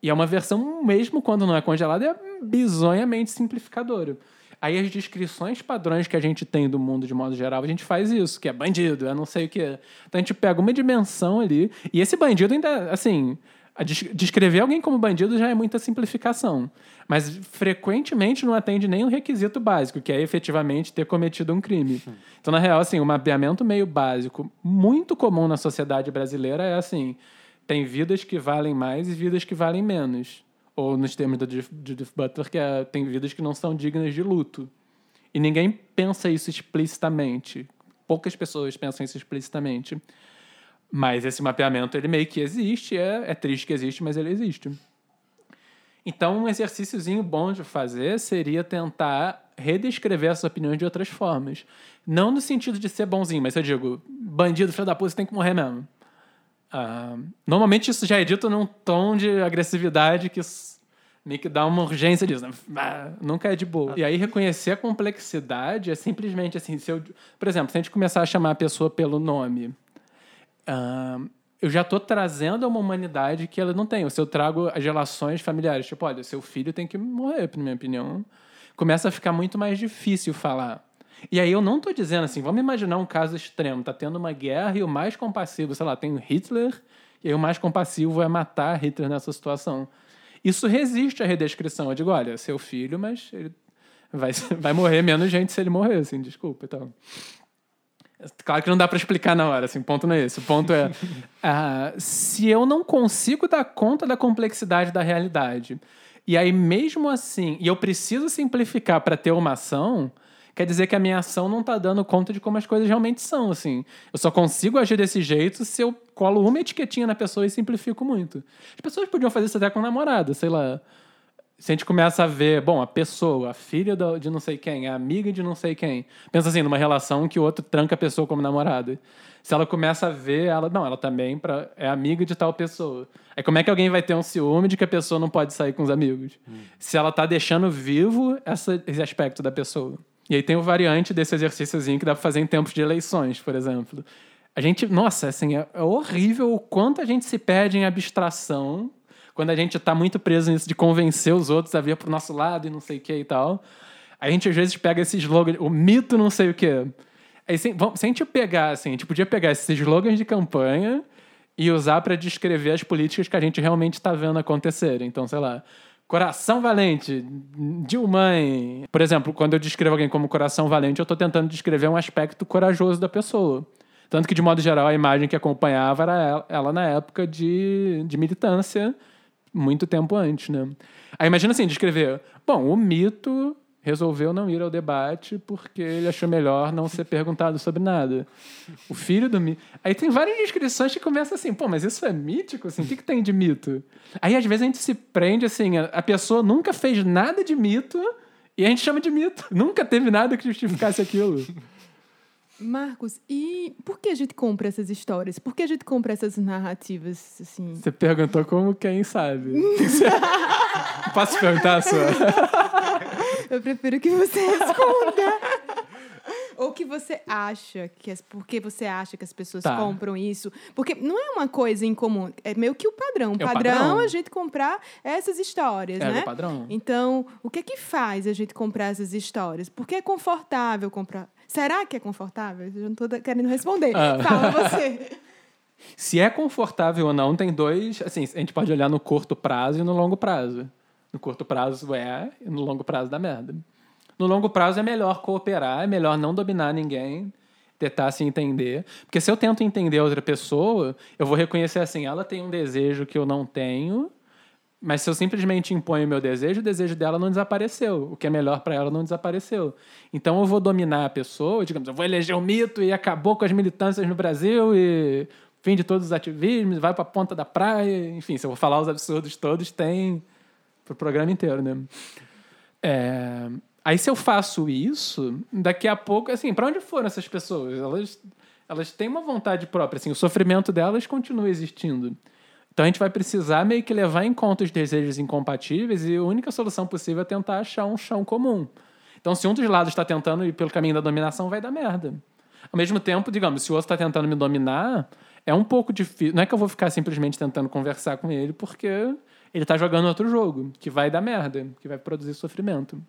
E é uma versão, mesmo quando não é congelada, é bizonhamente simplificadora. Aí as descrições padrões que a gente tem do mundo de modo geral, a gente faz isso, que é bandido, é não sei o quê. Então a gente pega uma dimensão ali, e esse bandido ainda, assim, descrever alguém como bandido já é muita simplificação. Mas frequentemente não atende nem o requisito básico, que é efetivamente ter cometido um crime. Então, na real, assim, um mapeamento meio básico, muito comum na sociedade brasileira é assim: tem vidas que valem mais e vidas que valem menos. Ou nos termos Judith Judith Butler, que é, tem vidas que não são dignas de luto. E ninguém pensa isso explicitamente. Poucas pessoas pensam isso explicitamente. Mas esse mapeamento, ele meio que existe. É, é triste que existe, mas ele existe. Então, um exercíciozinho bom de fazer seria tentar redescrever essas opiniões de outras formas. Não no sentido de ser bonzinho, mas eu digo, bandido, filho da puta, você tem que morrer mesmo. Ah, normalmente isso já é dito num tom de agressividade que meio que dá uma urgência disso. né? Ah, nunca é de boa. E aí reconhecer a complexidade é simplesmente assim, se eu, por exemplo, se a gente começar a chamar a pessoa pelo nome, eu já estou trazendo uma humanidade que ela não tem. Se eu trago as relações familiares, tipo, olha, seu filho tem que morrer, na minha opinião, começa a ficar muito mais difícil falar. E aí eu não estou dizendo assim, vamos imaginar um caso extremo, tá tendo uma guerra e o mais compassivo, sei lá, tem Hitler, e aí o mais compassivo é matar Hitler nessa situação. Isso resiste à redescrição. Eu digo, olha, seu filho, mas ele vai, vai morrer menos gente se ele morrer, assim, desculpa e tal. Claro que não dá para explicar na hora, assim, o ponto não é esse. O ponto é, ah, se eu não consigo dar conta da complexidade da realidade, e aí mesmo assim, e eu preciso simplificar para ter uma ação, quer dizer que a minha ação não está dando conta de como as coisas realmente são, assim. Eu só consigo agir desse jeito se eu colo uma etiquetinha na pessoa e simplifico muito. As pessoas podiam fazer isso até com namorada, sei lá. Se a gente começa a ver, bom, a pessoa, a filha de não sei quem, a amiga de não sei quem. Pensa assim, numa relação que o outro tranca a pessoa como namorada. Se ela começa a ver, ela. Não, ela também pra, é amiga de tal pessoa. Aí como é que alguém vai ter um ciúme de que a pessoa não pode sair com os amigos? Se ela tá deixando vivo essa, esse aspecto da pessoa. E aí tem o variante desse exercíciozinho que dá pra fazer em tempos de eleições, por exemplo. A gente, nossa, assim, é, é horrível o quanto a gente se perde em abstração quando a gente tá muito preso nisso de convencer os outros a vir pro nosso lado e não sei o que e tal. A gente às vezes pega esse slogan, o mito não sei o quê. Aí, se, se a gente pegar, assim, a gente podia pegar esses slogans de campanha e usar para descrever as políticas que a gente realmente está vendo acontecer. Então, sei lá, coração valente, Dilmãe. Por exemplo, quando eu descrevo alguém como coração valente, eu estou tentando descrever um aspecto corajoso da pessoa. Tanto que, de modo geral, a imagem que acompanhava era ela, ela na época de, de militância, muito tempo antes, né? Aí imagina assim, descrever, bom, o mito resolveu não ir ao debate porque ele achou melhor não ser perguntado sobre nada. O filho do mito... Aí tem várias descrições que começam assim, pô, mas isso é mítico? Assim, o que, que tem de mito? Aí às vezes a gente se prende assim, a, pessoa nunca fez nada de mito e a gente chama de mito. Nunca teve nada que justificasse aquilo. Marcos, e por que a gente compra essas histórias? Por que a gente compra essas narrativas, assim? Você perguntou como quem sabe. Posso perguntar a sua? Eu prefiro que você responda. Que você acha que as, por que você acha que as pessoas Tá. compram isso? Porque não é uma coisa incomum, é meio que o padrão. O É o padrão, padrão. a gente comprar essas histórias, É né? o padrão. Então, o que é que faz a gente comprar essas histórias? Porque é confortável comprar. Será que é confortável? Eu não estou querendo responder. Ah. Fala você. Se é confortável ou não, tem dois. Assim, a gente pode olhar no curto prazo e no longo prazo. No curto prazo é, e no longo prazo dá merda. No longo prazo é melhor cooperar, é melhor não dominar ninguém, tentar se entender. Porque se eu tento entender outra pessoa, eu vou reconhecer assim, ela tem um desejo que eu não tenho, mas se eu simplesmente imponho o meu desejo, o desejo dela não desapareceu. O que é melhor para ela não desapareceu. Então eu vou dominar a pessoa, digamos, eu vou eleger o mito e acabou com as militâncias no Brasil e fim de todos os ativismos, vai para a ponta da praia. Enfim, se eu vou falar os absurdos todos, tem pro programa inteiro, né? É, Aí se eu faço isso, daqui a pouco, assim, para onde foram essas pessoas? Elas, elas têm uma vontade própria, assim, o sofrimento delas continua existindo. Então a gente vai precisar meio que levar em conta os desejos incompatíveis e a única solução possível é tentar achar um chão comum. Então se um dos lados está tentando ir pelo caminho da dominação, vai dar merda. Ao mesmo tempo, digamos, se o outro está tentando me dominar, é um pouco difícil. Não é que eu vou ficar simplesmente tentando conversar com ele, porque ele está jogando outro jogo, que vai dar merda, que vai produzir sofrimento.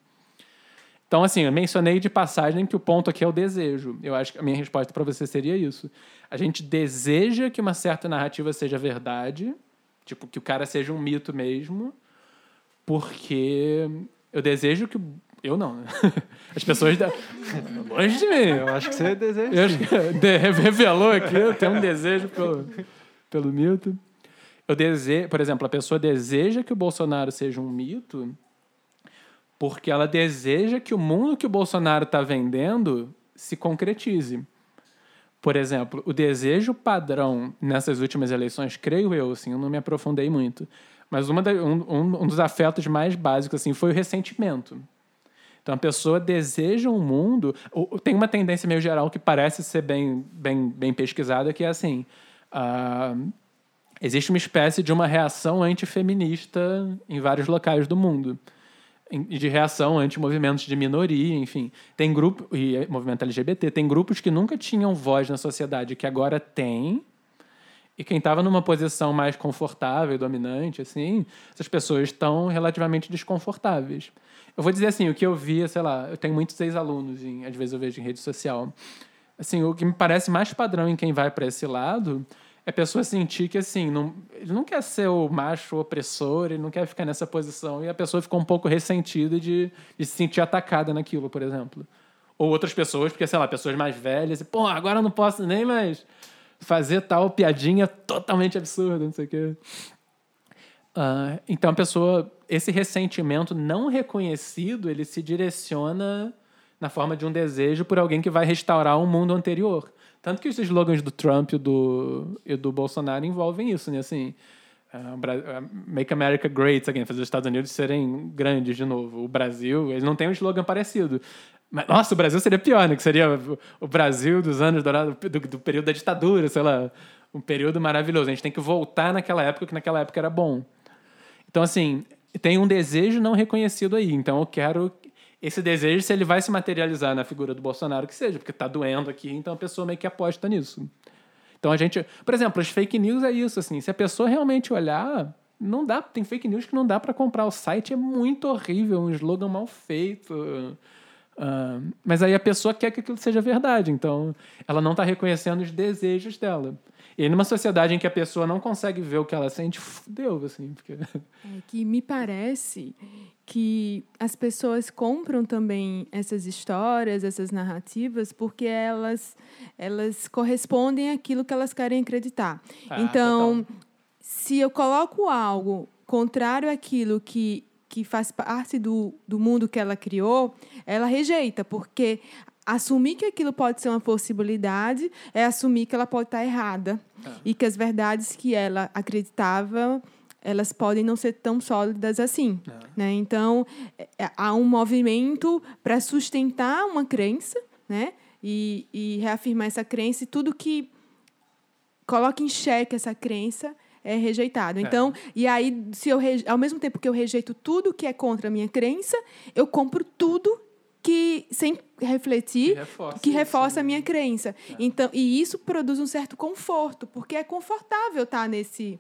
Então, assim, eu mencionei de passagem que o ponto aqui é o desejo. Eu acho que a minha resposta para você seria isso. A gente deseja que uma certa narrativa seja verdade, tipo, que o cara seja um mito mesmo, porque eu desejo que. Eu não, né? As pessoas. Da... Longe de mim. Eu acho que você deseja. Eu revelou aqui, eu tenho um desejo pelo, pelo mito. Eu desejo, por exemplo, a pessoa deseja que o Bolsonaro seja um mito porque ela deseja que o mundo que o Bolsonaro está vendendo se concretize. Por exemplo, o desejo padrão nessas últimas eleições, creio eu, assim, eu não me aprofundei muito, mas uma da- um, um- dos afetos mais básicos assim, foi o ressentimento. Então a pessoa deseja um mundo. ou- Tem uma tendência meio geral que parece ser bem, bem, bem pesquisada, que é assim: ah, existe uma espécie de uma reação antifeminista em vários locais do mundo. De reação anti-movimentos de minoria, enfim. Tem grupo. E eh, movimento LGBT, tem grupos que nunca tinham voz na sociedade, que agora tem. E quem estava numa posição mais confortável dominante, assim, essas pessoas estão relativamente desconfortáveis. Eu vou dizer assim, o que eu via, sei lá, eu tenho muitos ex-alunos, às vezes eu vejo em rede social. Assim, o que me parece mais padrão em quem vai para esse lado é a pessoa sentir que, assim, não, ele não quer ser o macho opressor, ele não quer ficar nessa posição, e a pessoa ficou um pouco ressentida de, de se sentir atacada naquilo, por exemplo. Ou outras pessoas, porque, sei lá, pessoas mais velhas, e, pô, agora eu não posso nem mais fazer tal piadinha totalmente absurda, não sei o quê. Ah, então a pessoa, esse ressentimento não reconhecido, ele se direciona na forma de um desejo por alguém que vai restaurar um mundo anterior. Tanto que os slogans do Trump e do, e do Bolsonaro envolvem isso, né? Assim, ah, Make America Great Again, fazer os Estados Unidos serem grandes de novo. O Brasil, eles não têm um slogan parecido. Mas, nossa, o Brasil seria pior, né? Que seria o Brasil dos anos dourados, do, do período da ditadura, sei lá. Um período maravilhoso. A gente tem que voltar naquela época, que naquela época era bom. Então, assim, tem um desejo não reconhecido aí. Então, eu quero esse desejo, se ele vai se materializar na figura do Bolsonaro, que seja, porque tá doendo aqui, então a pessoa meio que aposta nisso. Então a gente, por exemplo, as fake news é isso, assim, se a pessoa realmente olhar, não dá, tem fake news que não dá para comprar, o site é muito horrível, um slogan mal feito. ah, mas aí a pessoa quer que aquilo seja verdade, então ela não está reconhecendo os desejos dela. E aí, numa sociedade em que a pessoa não consegue ver o que ela sente, fudeu, assim, porque... É que me parece que as pessoas compram também essas histórias, essas narrativas, porque elas, elas correspondem àquilo que elas querem acreditar. Ah, então, se eu coloco algo contrário àquilo que, que faz parte do, do mundo que ela criou, ela rejeita, porque assumir que aquilo pode ser uma possibilidade é assumir que ela pode estar errada e que as verdades que ela acreditava elas podem não ser tão sólidas assim, né? Então é- é- há um movimento para sustentar uma crença, né? E, e reafirmar essa crença e tudo que coloca em xeque essa crença é rejeitado. Então, e aí, se eu reje- ao mesmo tempo que eu rejeito tudo que é contra a minha crença, eu compro tudo que sem refletir Que reforça que reforça né? a minha crença. Então, e isso produz um certo conforto, porque é confortável estar nesse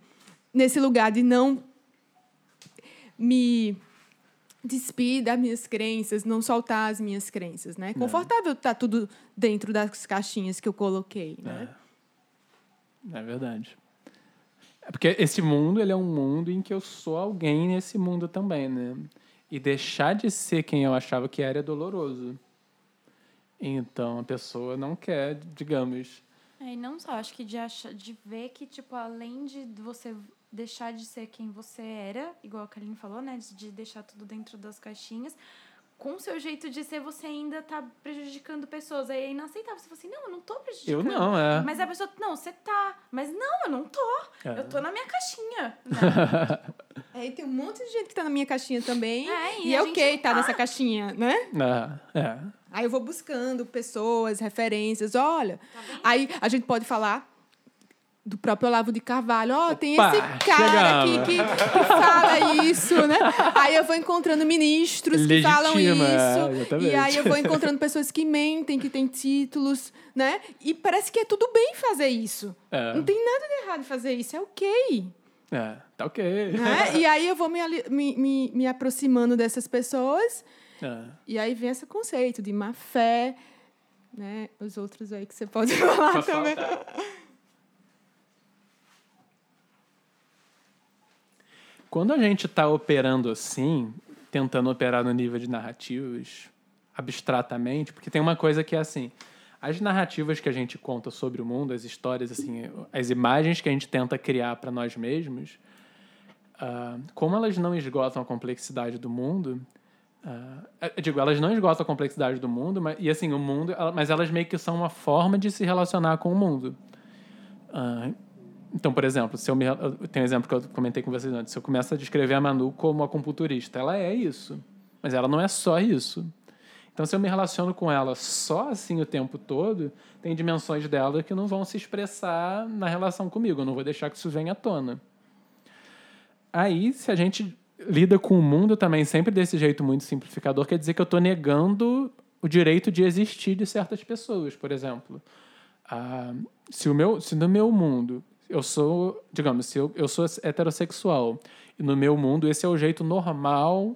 nesse lugar de não me despir das minhas crenças, não soltar as minhas crenças, né? É confortável estar tudo dentro das caixinhas que eu coloquei, né? É verdade. É porque esse mundo, ele é um mundo em que eu sou alguém nesse mundo também, né? E deixar de ser quem eu achava que era é doloroso. Então, a pessoa não quer, digamos... É, e não só, acho que de, achar, de ver que, tipo, além de você deixar de ser quem você era, igual a Kaline falou, né? De, de deixar tudo dentro das caixinhas, com o seu jeito de ser, você ainda tá prejudicando pessoas. Aí é inaceitável. Você fala assim, não, eu não tô Eu prejudicando. não, é. Mas a pessoa, não, você tá. Mas não, eu não tô. É. Eu tô na minha caixinha. Né? É, e tem um monte de gente que tá na minha caixinha também. É, e e é ok não tá tá. nessa caixinha, né? É, é. Aí eu vou buscando pessoas, referências. Olha, aí a gente pode falar do próprio Olavo de Carvalho. Ó, tem Opa, esse cara aqui que, que fala isso, né? Aí eu vou encontrando ministros que falam Legitima, isso. exatamente. e aí eu vou encontrando pessoas que mentem, que têm títulos, né? E parece que é tudo bem fazer isso. É. Não tem nada de errado em fazer isso, é ok. É, tá ok. Né? E aí eu vou me, me, me, me aproximando dessas pessoas É. e aí vem esse conceito de má fé, né? Os outros aí que você pode falar Posso também. falar? Quando a gente está operando assim, tentando operar no nível de narrativas, abstratamente, porque tem uma coisa que é assim, as narrativas que a gente conta sobre o mundo, as histórias, assim, as imagens que a gente tenta criar para nós mesmos, ah, como elas não esgotam a complexidade do mundo, ah, eu digo, elas não esgotam a complexidade do mundo, mas, e assim, o mundo, mas elas meio que são uma forma de se relacionar com o mundo. Ah, então, por exemplo, se eu me, tenho um exemplo que eu comentei com vocês antes. Se eu começo a descrever a Manu como acupunturista, ela é isso. Mas ela não é só isso. Então, se eu me relaciono com ela só assim o tempo todo, tem dimensões dela que não vão se expressar na relação comigo. Eu não vou deixar que isso venha à tona. Aí, se a gente lida com o mundo também sempre desse jeito muito simplificador, quer dizer que eu estou negando o direito de existir de certas pessoas, por exemplo. Ah, se, o meu, se no meu mundo eu sou, digamos, se eu, eu sou heterossexual e no meu mundo esse é o jeito normal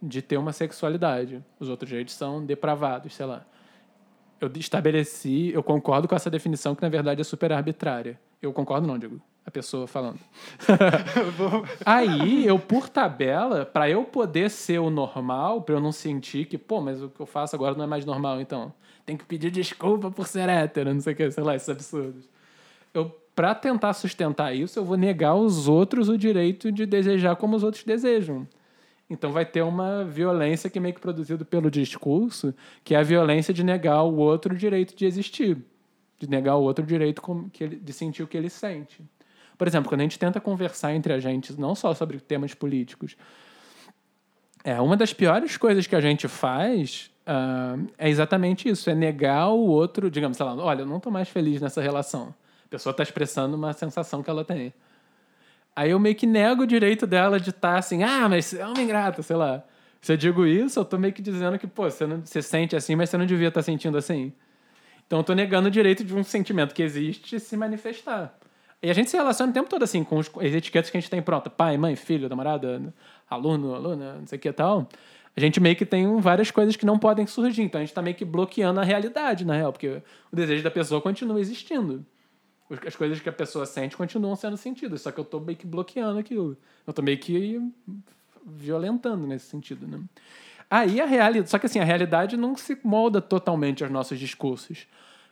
de ter uma sexualidade, os outros jeitos são depravados, sei lá. Eu estabeleci, eu concordo com essa definição que na verdade é super arbitrária. Eu concordo não, digo, a pessoa falando. Aí, eu, por tabela, para eu poder ser o normal, para eu não sentir que, pô, mas o que eu faço agora não é mais normal, então. Tem que pedir desculpa por ser hétero, não sei o que, sei lá, esses absurdos. Eu, pra tentar sustentar isso, eu vou negar aos outros o direito de desejar como os outros desejam. Então vai ter uma violência que é meio que produzido pelo discurso, que é a violência de negar ao outro o direito de existir, de negar ao outro o direito que ele, de sentir o que ele sente. Por exemplo, quando a gente tenta conversar entre a gente, não só sobre temas políticos, é uma das piores coisas que a gente faz ah, é exatamente isso, é negar o outro, digamos, sei lá, olha, eu não estou mais feliz nessa relação. A pessoa está expressando uma sensação que ela tem. Aí eu meio que nego o direito dela de estar assim, ah, mas é uma ingrata, sei lá. Se eu digo isso, eu tô meio que dizendo que, pô, você, não, você sente assim, mas você não devia estar sentindo assim. Então eu tô negando o direito de um sentimento que existe se manifestar. E a gente se relaciona o tempo todo assim, com as etiquetas que a gente tem pronta. Pai, mãe, filho, namorada, aluno, aluna, não sei o que tal. A gente meio que tem várias coisas que não podem surgir. Então a gente tá meio que bloqueando a realidade, na real. Porque o desejo da pessoa continua existindo. As coisas que a pessoa sente continuam sendo sentidas. Só que eu tô meio que bloqueando aquilo. Eu tô meio que violentando nesse sentido, né? Aí a realidade. Só que assim, a realidade não se molda totalmente aos nossos discursos.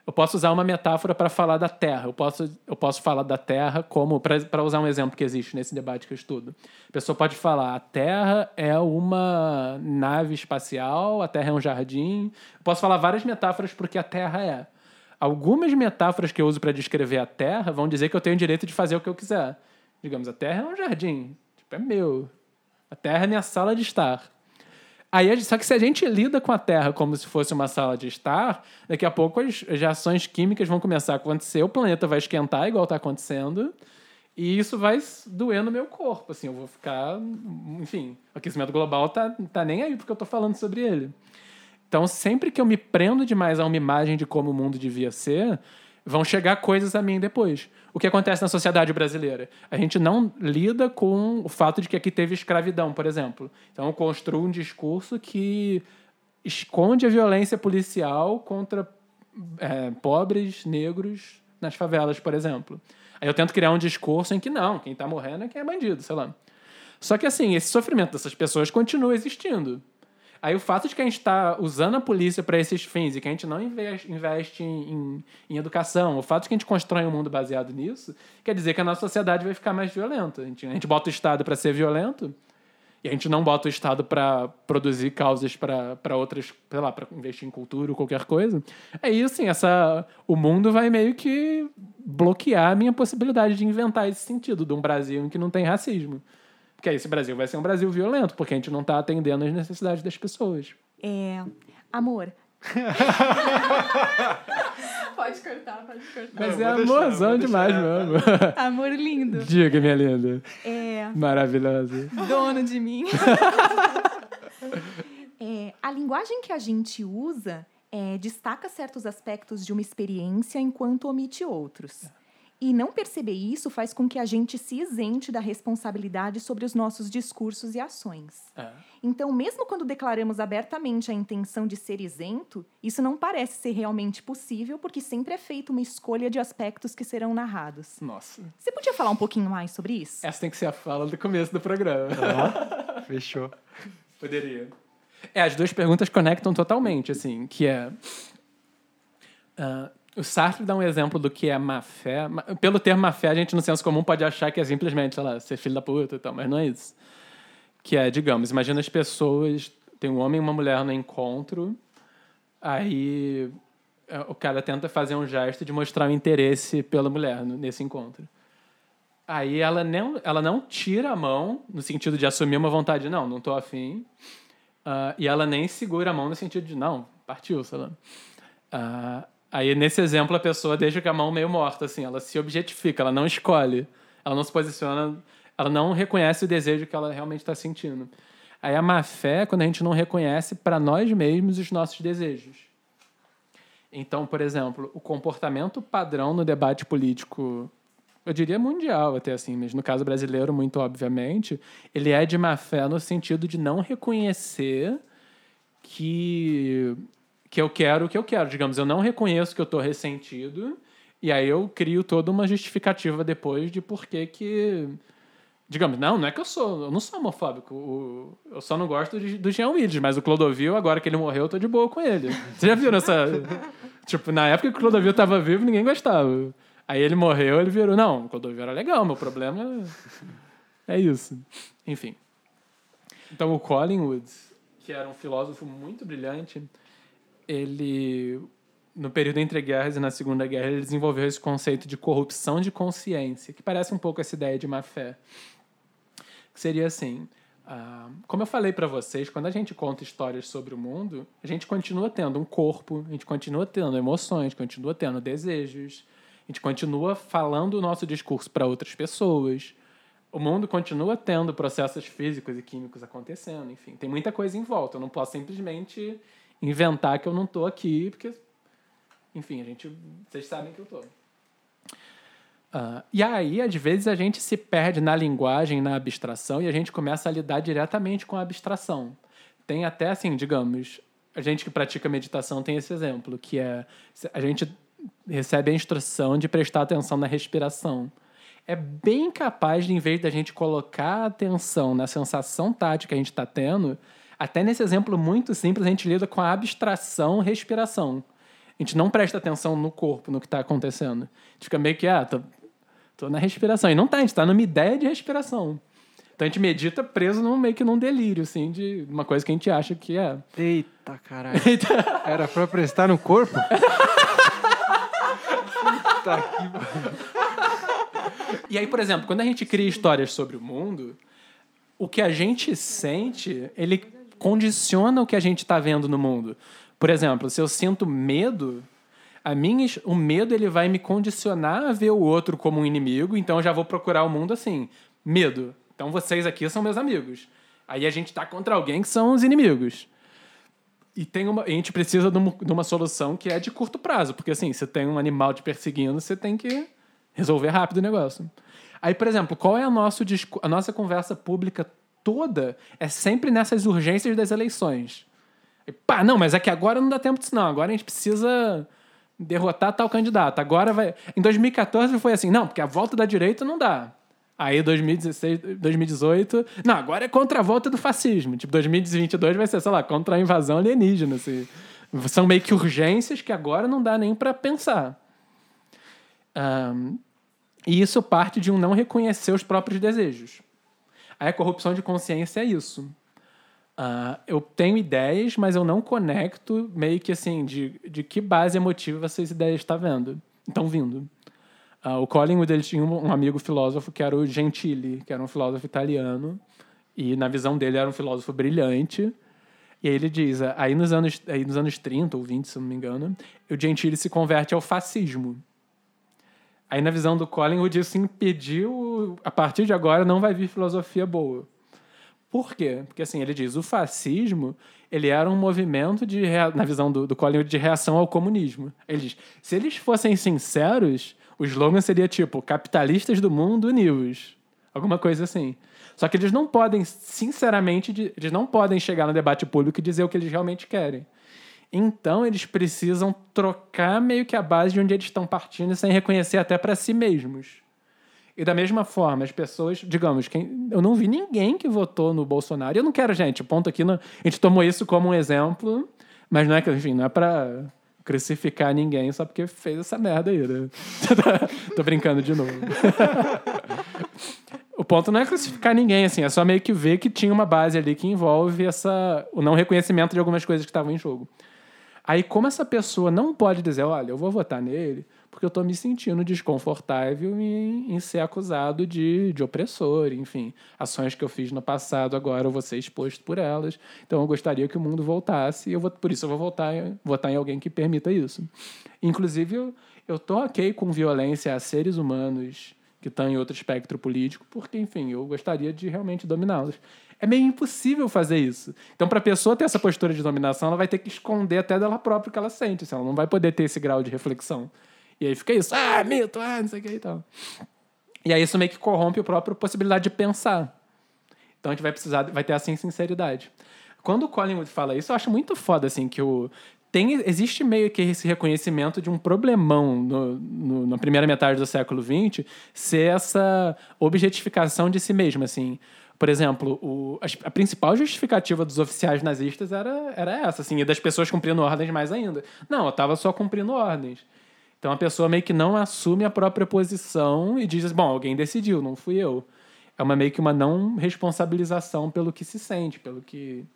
Eu posso usar uma metáfora para falar da Terra. Eu posso, eu posso falar da Terra como. Para usar um exemplo que existe nesse debate que eu estudo. A pessoa pode falar: a Terra é uma nave espacial, a Terra é um jardim. Eu posso falar várias metáforas porque a Terra é. Algumas metáforas que eu uso para descrever a Terra vão dizer que eu tenho o direito de fazer o que eu quiser. Digamos, a Terra é um jardim. Tipo, é meu. A Terra é minha sala de estar. Aí, só que se a gente lida com a Terra como se fosse uma sala de estar, daqui a pouco as reações químicas vão começar a acontecer, o planeta vai esquentar igual está acontecendo, e isso vai doer no meu corpo. Assim, eu vou ficar. Enfim, o aquecimento global tá, tá nem aí porque eu tô falando sobre ele. Então, sempre que eu me prendo demais a uma imagem de como o mundo devia ser, vão chegar coisas a mim depois. O que acontece na sociedade brasileira? A gente não lida com o fato de que aqui teve escravidão, por exemplo. Então, construo um discurso que esconde a violência policial contra é, pobres, negros nas favelas, por exemplo. Aí eu tento criar um discurso em que não, quem está morrendo é quem é bandido, sei lá. Só que assim, esse sofrimento dessas pessoas continua existindo. Aí o fato de que a gente está usando a polícia para esses fins e que a gente não investe, investe em, em, em educação, o fato de que a gente constrói um mundo baseado nisso, quer dizer que a nossa sociedade vai ficar mais violenta. A gente, a gente bota o Estado para ser violento e a gente não bota o Estado para produzir causas para outras, sei lá, para investir em cultura ou qualquer coisa. Aí, assim, essa, o mundo vai meio que bloquear a minha possibilidade de inventar esse sentido de um Brasil em que não tem racismo. Porque esse Brasil vai ser um Brasil violento, porque a gente não está atendendo às necessidades das pessoas. É, amor, Pode cortar, pode cortar. Mas Não, é deixar, amorzão demais deixar. mesmo. amor lindo, Diga, minha linda. é, Maravilhosa. dono de mim. É, a linguagem que a gente usa é, destaca certos aspectos de uma experiência enquanto omite outros. E não perceber isso faz com que a gente se isente da responsabilidade sobre os nossos discursos e ações. É. Então, mesmo quando declaramos abertamente a intenção de ser isento, isso não parece ser realmente possível, porque sempre é feita uma escolha de aspectos que serão narrados. Nossa. Você podia falar um pouquinho mais sobre isso? Essa tem que ser a fala do começo do programa. Ó, fechou. Poderia. É, as duas perguntas conectam totalmente, assim, que é... ah, o Sartre dá um exemplo do que é má fé. Pelo termo má fé, a gente no senso comum pode achar que é simplesmente, sei lá, ser filho da puta e tal, mas não é isso. Que é, digamos, imagina as pessoas... Tem um homem e uma mulher no encontro, aí é, o cara tenta fazer um gesto de mostrar o interesse pela mulher nesse encontro. Aí ela não, ela não tira a mão no sentido de assumir uma vontade, não, não tô afim. Ah, e ela nem segura a mão no sentido de, não, partiu, sei lá. Ah, aí, nesse exemplo, a pessoa deixa com a mão meio morta, assim, ela se objetifica, ela não escolhe, ela não se posiciona, ela não reconhece o desejo que ela realmente está sentindo. Aí a má fé é quando a gente não reconhece para nós mesmos os nossos desejos. Então, por exemplo, o comportamento padrão no debate político, eu diria mundial até assim, mas no caso brasileiro, muito obviamente, ele é de má fé no sentido de não reconhecer que, que eu quero o que eu quero. Digamos, eu não reconheço que eu estou ressentido, e aí eu crio toda uma justificativa depois de por que que... Digamos, não, não é que eu sou, eu não sou homofóbico. o- eu só não gosto de, do Jean Willis, mas o Clodovil, agora que ele morreu, eu tô de boa com ele. Você já viu essa. tipo, na época que o Clodovil tava vivo, ninguém gostava. Aí ele morreu, ele virou, não, o Clodovil era legal, meu problema é, é isso. Enfim. Então o Collingwood, que era um filósofo muito brilhante, ele no período entre guerras e na Segunda Guerra, ele desenvolveu esse conceito de corrupção de consciência, que parece um pouco essa ideia de má fé. Que seria assim: ah, como eu falei para vocês, quando a gente conta histórias sobre o mundo, a gente continua tendo um corpo, a gente continua tendo emoções, continua tendo desejos, a gente continua falando o nosso discurso para outras pessoas. O mundo continua tendo processos físicos e químicos acontecendo, enfim, tem muita coisa em volta. Eu não posso simplesmente inventar que eu não estou aqui, porque, enfim, a gente, vocês sabem que eu estou. Uh, e aí, às vezes, a gente se perde na linguagem, na abstração, e a gente começa a lidar diretamente com a abstração. Tem até, assim, digamos, a gente que pratica meditação tem esse exemplo, que é a gente recebe a instrução de prestar atenção na respiração. É bem capaz de, em vez da gente colocar atenção na sensação tática que a gente está tendo, até nesse exemplo muito simples, a gente lida com a abstração respiração. A gente não presta atenção no corpo, no que está acontecendo. A gente fica meio que, ah, tô, tô na respiração. E não tá, a gente está numa ideia de respiração. Então a gente medita preso num, meio que num delírio, assim, de uma coisa que a gente acha que é. Eita, caralho. Era pra prestar no corpo? Puta que... E aí, por exemplo, quando a gente cria histórias sobre o mundo, o que a gente sente, ele condiciona o que a gente está vendo no mundo. Por exemplo, se eu sinto medo, a minha, o medo ele vai me condicionar a ver o outro como um inimigo, então eu já vou procurar o mundo assim, medo. Então vocês aqui são meus amigos. Aí a gente está contra alguém que são os inimigos. E tem uma, a gente precisa de uma, de uma, solução que é de curto prazo, porque assim, você tem um animal te perseguindo, você tem que resolver rápido o negócio. Aí, por exemplo, qual é a, nosso, a nossa conversa pública toda? É sempre nessas urgências das eleições. E, pá, não, mas é que agora não dá tempo disso, não. Agora a gente precisa derrotar tal candidato. Agora vai. Em 2014 foi assim, não, porque a volta da direita não dá. Aí 2016, 2018, não, agora é contra a volta do fascismo. Tipo, 2022 vai ser, sei lá, contra a invasão alienígena. Assim. São meio que urgências que agora não dá nem para pensar. Um, e isso parte de um não reconhecer os próprios desejos. Aí a corrupção de consciência é isso. Uh, eu tenho ideias, mas eu não conecto meio que assim de, de que base emotiva essas ideias estão vendo, estão vindo. Uh, o Collingwood ele tinha um amigo filósofo que era o Gentili, que era um filósofo italiano, e na visão dele era um filósofo brilhante. E ele diz, aí nos anos, aí nos anos 30 ou 20, se não me engano, o Gentili se converte ao fascismo. Aí na visão do Collingwood isso impediu, a partir de agora não vai vir filosofia boa. Por quê? Porque assim, ele diz, o fascismo, ele era um movimento de na visão do, do Collingwood de reação ao comunismo. Ele diz, se eles fossem sinceros, o slogan seria tipo, capitalistas do mundo unidos. Alguma coisa assim. Só que eles não podem, sinceramente, eles não podem chegar no debate público e dizer o que eles realmente querem. Então eles precisam trocar meio que a base de onde eles estão partindo sem reconhecer até para si mesmos. E da mesma forma, as pessoas, digamos, quem, eu não vi ninguém que votou no Bolsonaro. Eu não quero, gente, ponto aqui, a gente tomou isso como um exemplo, mas não é que, enfim, não é para crucificar ninguém só porque fez essa merda aí, né? Tô brincando de novo. o ponto não é crucificar ninguém, assim, é só meio que ver que tinha uma base ali que envolve essa, o não reconhecimento de algumas coisas que estavam em jogo. Aí, como essa pessoa não pode dizer, olha, eu vou votar nele, porque eu estou me sentindo desconfortável em, em, ser acusado de, de opressor, enfim. Ações que eu fiz no passado, agora eu vou ser exposto por elas. Então eu gostaria que o mundo voltasse, e eu vou, por isso eu vou voltar, votar em alguém que permita isso. Inclusive, eu, eu ok com violência a seres humanos que estão em outro espectro político, porque, enfim, eu gostaria de realmente dominá-los. É meio impossível fazer isso. Então, para a pessoa ter essa postura de dominação, ela vai ter que esconder até dela própria o que ela sente. Assim, ela não vai poder ter esse grau de reflexão. E aí fica isso, ah, mito, ah, não sei o que e tal. E aí isso meio que corrompe a própria possibilidade de pensar. Então a gente vai precisar, vai ter assim sinceridade. Quando o Collingwood fala isso, eu acho muito foda, assim, que o, tem, existe meio que esse reconhecimento de um problemão no, no, na primeira metade do século XX ser essa objetificação de si mesmo, assim. Por exemplo, o, a, a, principal justificativa dos oficiais nazistas era, era essa, assim, e das pessoas cumprindo ordens mais ainda. Não, eu estava só cumprindo ordens. Então a pessoa meio que não assume a própria posição e diz: bom, alguém decidiu, não fui eu. É uma meio que uma não responsabilização pelo que se sente, pelo que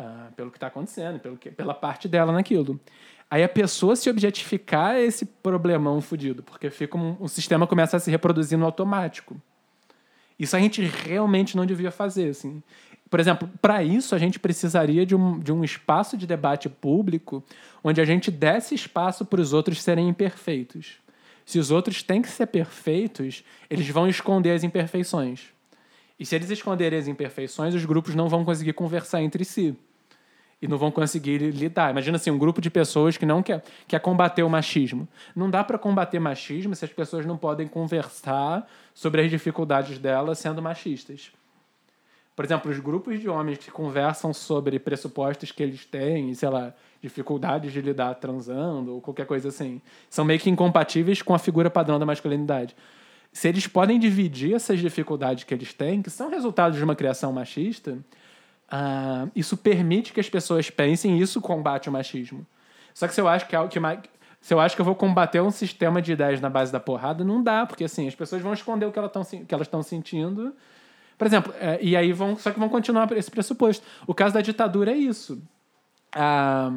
ah, pelo que está acontecendo, pelo que, pela parte dela naquilo. Aí a pessoa se objetificar é esse problemão fudido, porque fica um, um sistema começa a se reproduzir no automático. Isso a gente realmente não devia fazer, assim. Por exemplo, para isso a gente precisaria de um, de um espaço de debate público onde a gente desse espaço para os outros serem imperfeitos. Se os outros têm que ser perfeitos, eles vão esconder as imperfeições. E se eles esconderem as imperfeições, os grupos não vão conseguir conversar entre si. E não vão conseguir lidar. Imagina assim, um grupo de pessoas que não quer, quer combater o machismo. Não dá para combater machismo se as pessoas não podem conversar sobre as dificuldades delas sendo machistas. Por exemplo, os grupos de homens que conversam sobre pressupostos que eles têm, sei lá, dificuldades de lidar transando ou qualquer coisa assim, são meio que incompatíveis com a figura padrão da masculinidade. Se eles podem dividir essas dificuldades que eles têm, que são resultados de uma criação machista, uh, isso permite que as pessoas pensem isso combate o machismo. Só que se eu acho que é que. Se eu acho que eu vou combater um sistema de ideias na base da porrada, não dá, porque assim, as pessoas vão esconder o que elas estão sentindo. Por exemplo, é, e aí vão. Só que vão continuar esse pressuposto. O caso da ditadura é isso. Ah,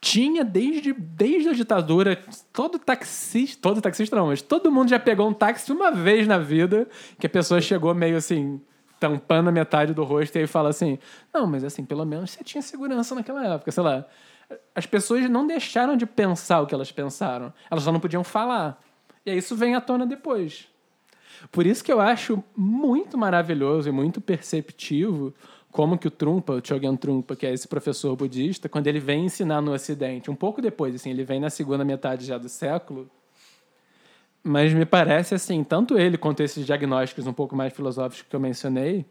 tinha desde, desde a ditadura, todo taxista, todo taxista não, mas todo mundo já pegou um táxi uma vez na vida, que a pessoa chegou meio assim, tampando a metade do rosto e aí fala assim: Não, mas assim, pelo menos você tinha segurança naquela época, sei lá. As pessoas não deixaram de pensar o que elas pensaram, elas só não podiam falar. E aí isso vem à tona depois. Por isso que eu acho muito maravilhoso e muito perceptivo como que o Trumpa, o Chogyam Trumpa, que é esse professor budista, quando ele vem ensinar no Ocidente, um pouco depois, assim, ele vem na segunda metade já do século, mas me parece assim, tanto ele quanto esses diagnósticos um pouco mais filosóficos que eu mencionei,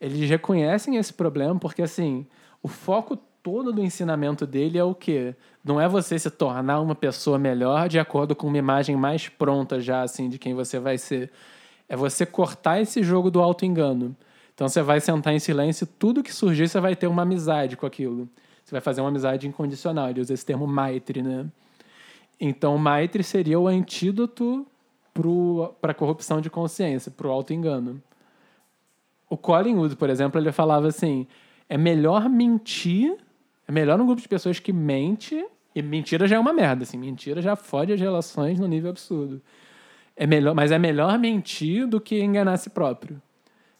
eles reconhecem esse problema porque assim, o foco todo do ensinamento dele é o quê? Não é você se tornar uma pessoa melhor de acordo com uma imagem mais pronta já assim de quem você vai ser. É você cortar esse jogo do auto engano. Então você vai sentar em silêncio, tudo que surgir você vai ter uma amizade com aquilo. Você vai fazer uma amizade incondicional. Ele usa esse termo Maitri, né? Então, Maitri seria o antídoto para a corrupção de consciência, para o auto-engano. O Colin Wood, por exemplo, ele falava assim: é melhor mentir, é melhor um grupo de pessoas que mente, e mentira já é uma merda, assim, mentira já fode as relações no nível absurdo. É melhor, mas é melhor mentir do que enganar a si próprio.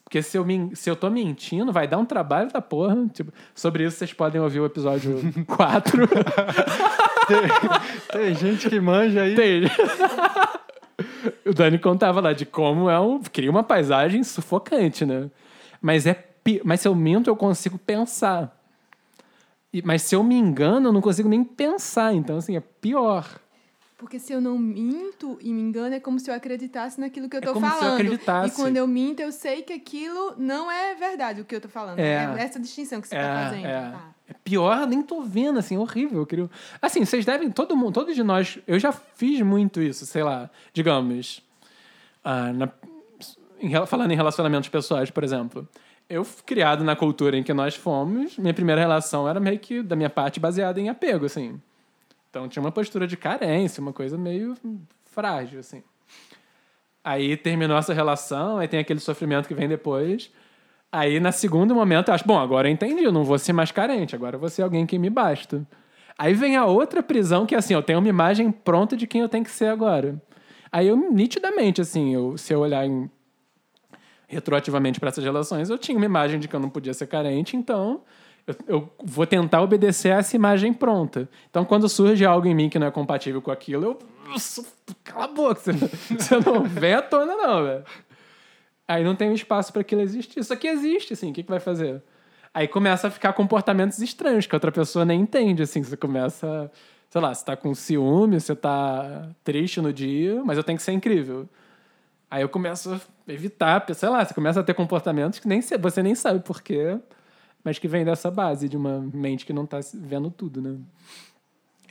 Porque se eu, me, se eu tô mentindo, vai dar um trabalho da porra. Tipo, sobre isso vocês podem ouvir o episódio 4. tem, tem, gente que manja aí. Tem. o Dani contava lá de como é um. Cria uma paisagem sufocante, né? Mas, é, mas se eu minto, eu consigo pensar. E, mas se eu me engano, eu não consigo nem pensar. Então, assim, é pior. Porque se eu não minto e me engano, é como se eu acreditasse naquilo que eu É tô como se eu falando. acreditasse. E quando eu minto, eu sei que aquilo não é verdade o que eu tô falando. É. É, essa distinção que você É, tá fazendo. é. Tá. É pior, nem tô vendo, assim, horrível. Eu queria... Assim, vocês devem, todo mundo, todos de nós, eu já fiz muito isso, sei lá, digamos, ah, na- em falando em relacionamentos pessoais, por exemplo. Eu, criado na cultura em que nós fomos, minha primeira relação era meio que, da minha parte, baseada em apego, assim. Então tinha uma postura de carência, uma coisa meio frágil, assim. Aí terminou essa relação, aí tem aquele sofrimento que vem depois. Aí, na segundo momento, eu acho, bom, agora eu entendi, eu não vou ser mais carente, agora eu vou ser alguém que me basta. Aí vem a outra prisão, que assim, eu tenho uma imagem pronta de quem eu tenho que ser agora. Aí eu, nitidamente, assim, eu, se eu olhar em- retroativamente para essas relações, eu tinha uma imagem de que eu não podia ser carente, então eu, eu vou tentar obedecer a essa imagem pronta. Então, quando surge algo em mim que não é compatível com aquilo, eu. Cala a boca, você, você não vem à tona, não, velho. Aí não tem espaço para aquilo existir. Isso aqui existe, assim, o que, que vai fazer? Aí começa a ficar comportamentos estranhos que a outra pessoa nem entende, assim. Você começa, sei lá, você tá com ciúme, você tá triste no dia, mas eu tenho que ser incrível. Aí eu começo a evitar, sei lá, você começa a ter comportamentos que nem você nem sabe por quê, mas que vem dessa base de uma mente que não tá vendo tudo, né?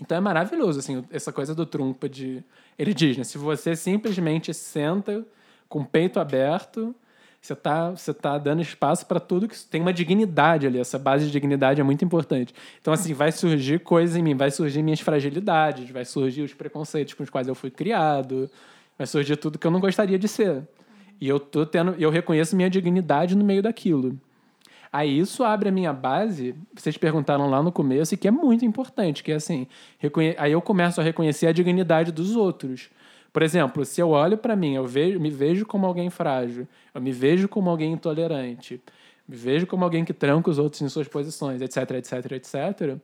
Então é maravilhoso, assim, essa coisa do trumpa de. Ele diz, né? Se você simplesmente senta com o peito aberto, você tá, você tá dando espaço para tudo que tem uma dignidade ali. Essa base de dignidade é muito importante. Então, assim, vai surgir coisas em mim, vai surgir minhas fragilidades, vai surgir os preconceitos com os quais eu fui criado, vai surgir tudo que eu não gostaria de ser. E eu tô tendo, eu reconheço minha dignidade no meio daquilo. Aí isso abre a minha base, vocês perguntaram lá no começo, e que é muito importante, que é assim, aí eu começo a reconhecer a dignidade dos outros. Por exemplo, se eu olho para mim, eu vejo, me vejo como alguém frágil, eu me vejo como alguém intolerante, me vejo como alguém que tranca os outros em suas posições, etc, etc, etc.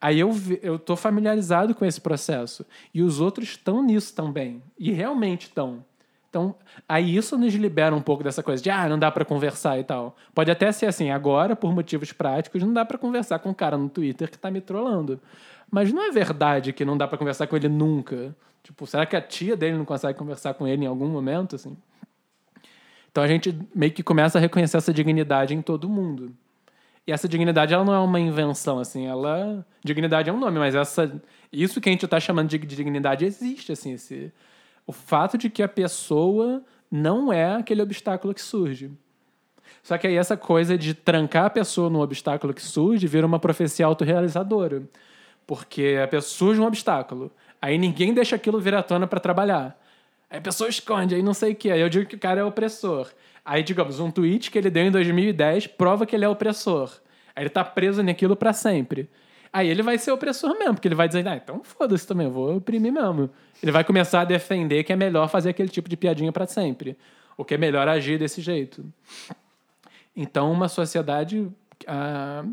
Aí eu, eu tô familiarizado com esse processo. E os outros estão nisso também. E realmente estão. Então, aí isso nos libera um pouco dessa coisa de, ah, não dá para conversar e tal. Pode até ser assim, agora, por motivos práticos, não dá para conversar com um cara no Twitter que tá me trollando. Mas não é verdade que não dá para conversar com ele nunca. Tipo, será que a tia dele não consegue conversar com ele em algum momento, assim? Então a gente meio que começa a reconhecer essa dignidade em todo mundo. E essa dignidade, ela não é uma invenção, assim, ela... Dignidade é um nome, mas essa... Isso que a gente está chamando de dignidade existe, assim, esse... O fato de que a pessoa não é aquele obstáculo que surge. Só que aí essa coisa de trancar a pessoa no obstáculo que surge vira uma profecia autorrealizadora. Porque a pessoa surge um obstáculo. Aí ninguém deixa aquilo vir à tona para trabalhar. Aí a pessoa esconde, aí não sei o que. Aí eu digo que o cara é opressor. Aí, digamos, um tweet que ele deu em 2010 prova que ele é opressor. Aí ele tá preso naquilo para sempre. Aí ele vai ser opressor mesmo, porque ele vai dizer, ah, então foda-se também, eu vou oprimir mesmo. Ele vai começar a defender que é melhor fazer aquele tipo de piadinha para sempre. Ou que é melhor agir desse jeito. Então, uma sociedade ah,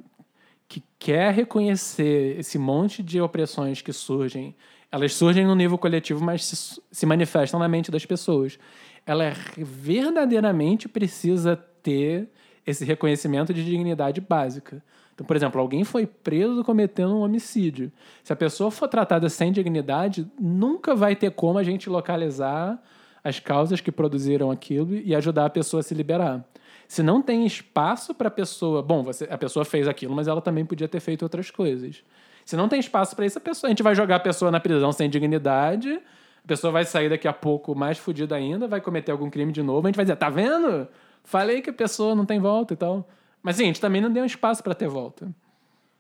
que quer reconhecer esse monte de opressões que surgem, elas surgem no nível coletivo, mas se, se manifestam na mente das pessoas. Ela verdadeiramente precisa ter esse reconhecimento de dignidade básica. Então, por exemplo, alguém foi preso cometendo um homicídio. Se a pessoa for tratada sem dignidade, nunca vai ter como a gente localizar as causas que produziram aquilo e ajudar a pessoa a se liberar. Se não tem espaço para a pessoa, bom, você, a pessoa fez aquilo, mas ela também podia ter feito outras coisas. Se não tem espaço para isso, a pessoa, a gente vai jogar a pessoa na prisão sem dignidade, a pessoa vai sair daqui a pouco mais fodida ainda, vai cometer algum crime de novo, a gente vai dizer, tá vendo? Falei que a pessoa não tem volta e tal. Mas, sim, a gente também não deu espaço para ter volta.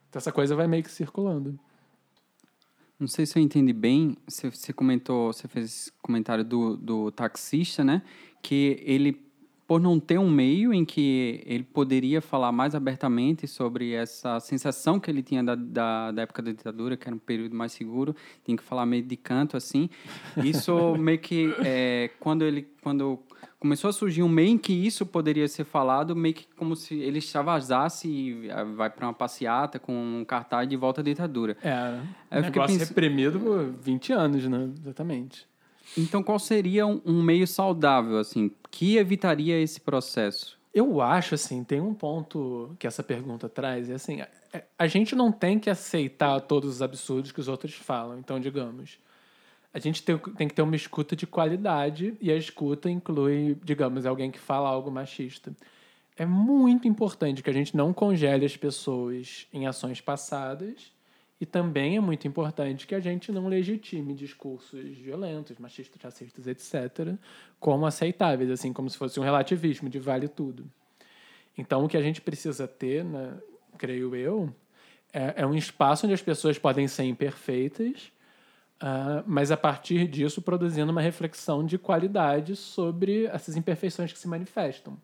Então essa coisa vai meio que circulando. Não sei se eu entendi bem, você, você comentou, você fez esse comentário do, do taxista, né? Que ele por não ter um meio em que ele poderia falar mais abertamente sobre essa sensação que ele tinha da, da, da, época da ditadura, que era um período mais seguro, tinha que falar meio de canto, assim. Isso meio que, é, quando ele quando começou a surgir um meio em que isso poderia ser falado, meio que como se ele extravasasse e ah, vai para uma passeata com um cartaz de volta à ditadura. É, é um negócio pens... reprimido por 20 anos, né? Exatamente. Então, qual seria um, um, meio saudável, assim, que evitaria esse processo? Eu acho, assim, tem um ponto que essa pergunta traz, é assim, a, é, a gente não tem que aceitar todos os absurdos que os outros falam. Então, digamos, a gente tem, tem que ter uma escuta de qualidade e a escuta inclui, digamos, alguém que fala algo machista. É muito importante que a gente não congele as pessoas em ações passadas e também é muito importante que a gente não legitime discursos violentos, machistas, racistas, etc., como aceitáveis, assim, como se fosse um relativismo de vale tudo. Então, o que a gente precisa ter, né, creio eu, é, é um espaço onde as pessoas podem ser imperfeitas, uh, mas a partir disso produzindo uma reflexão de qualidade sobre essas imperfeições que se manifestam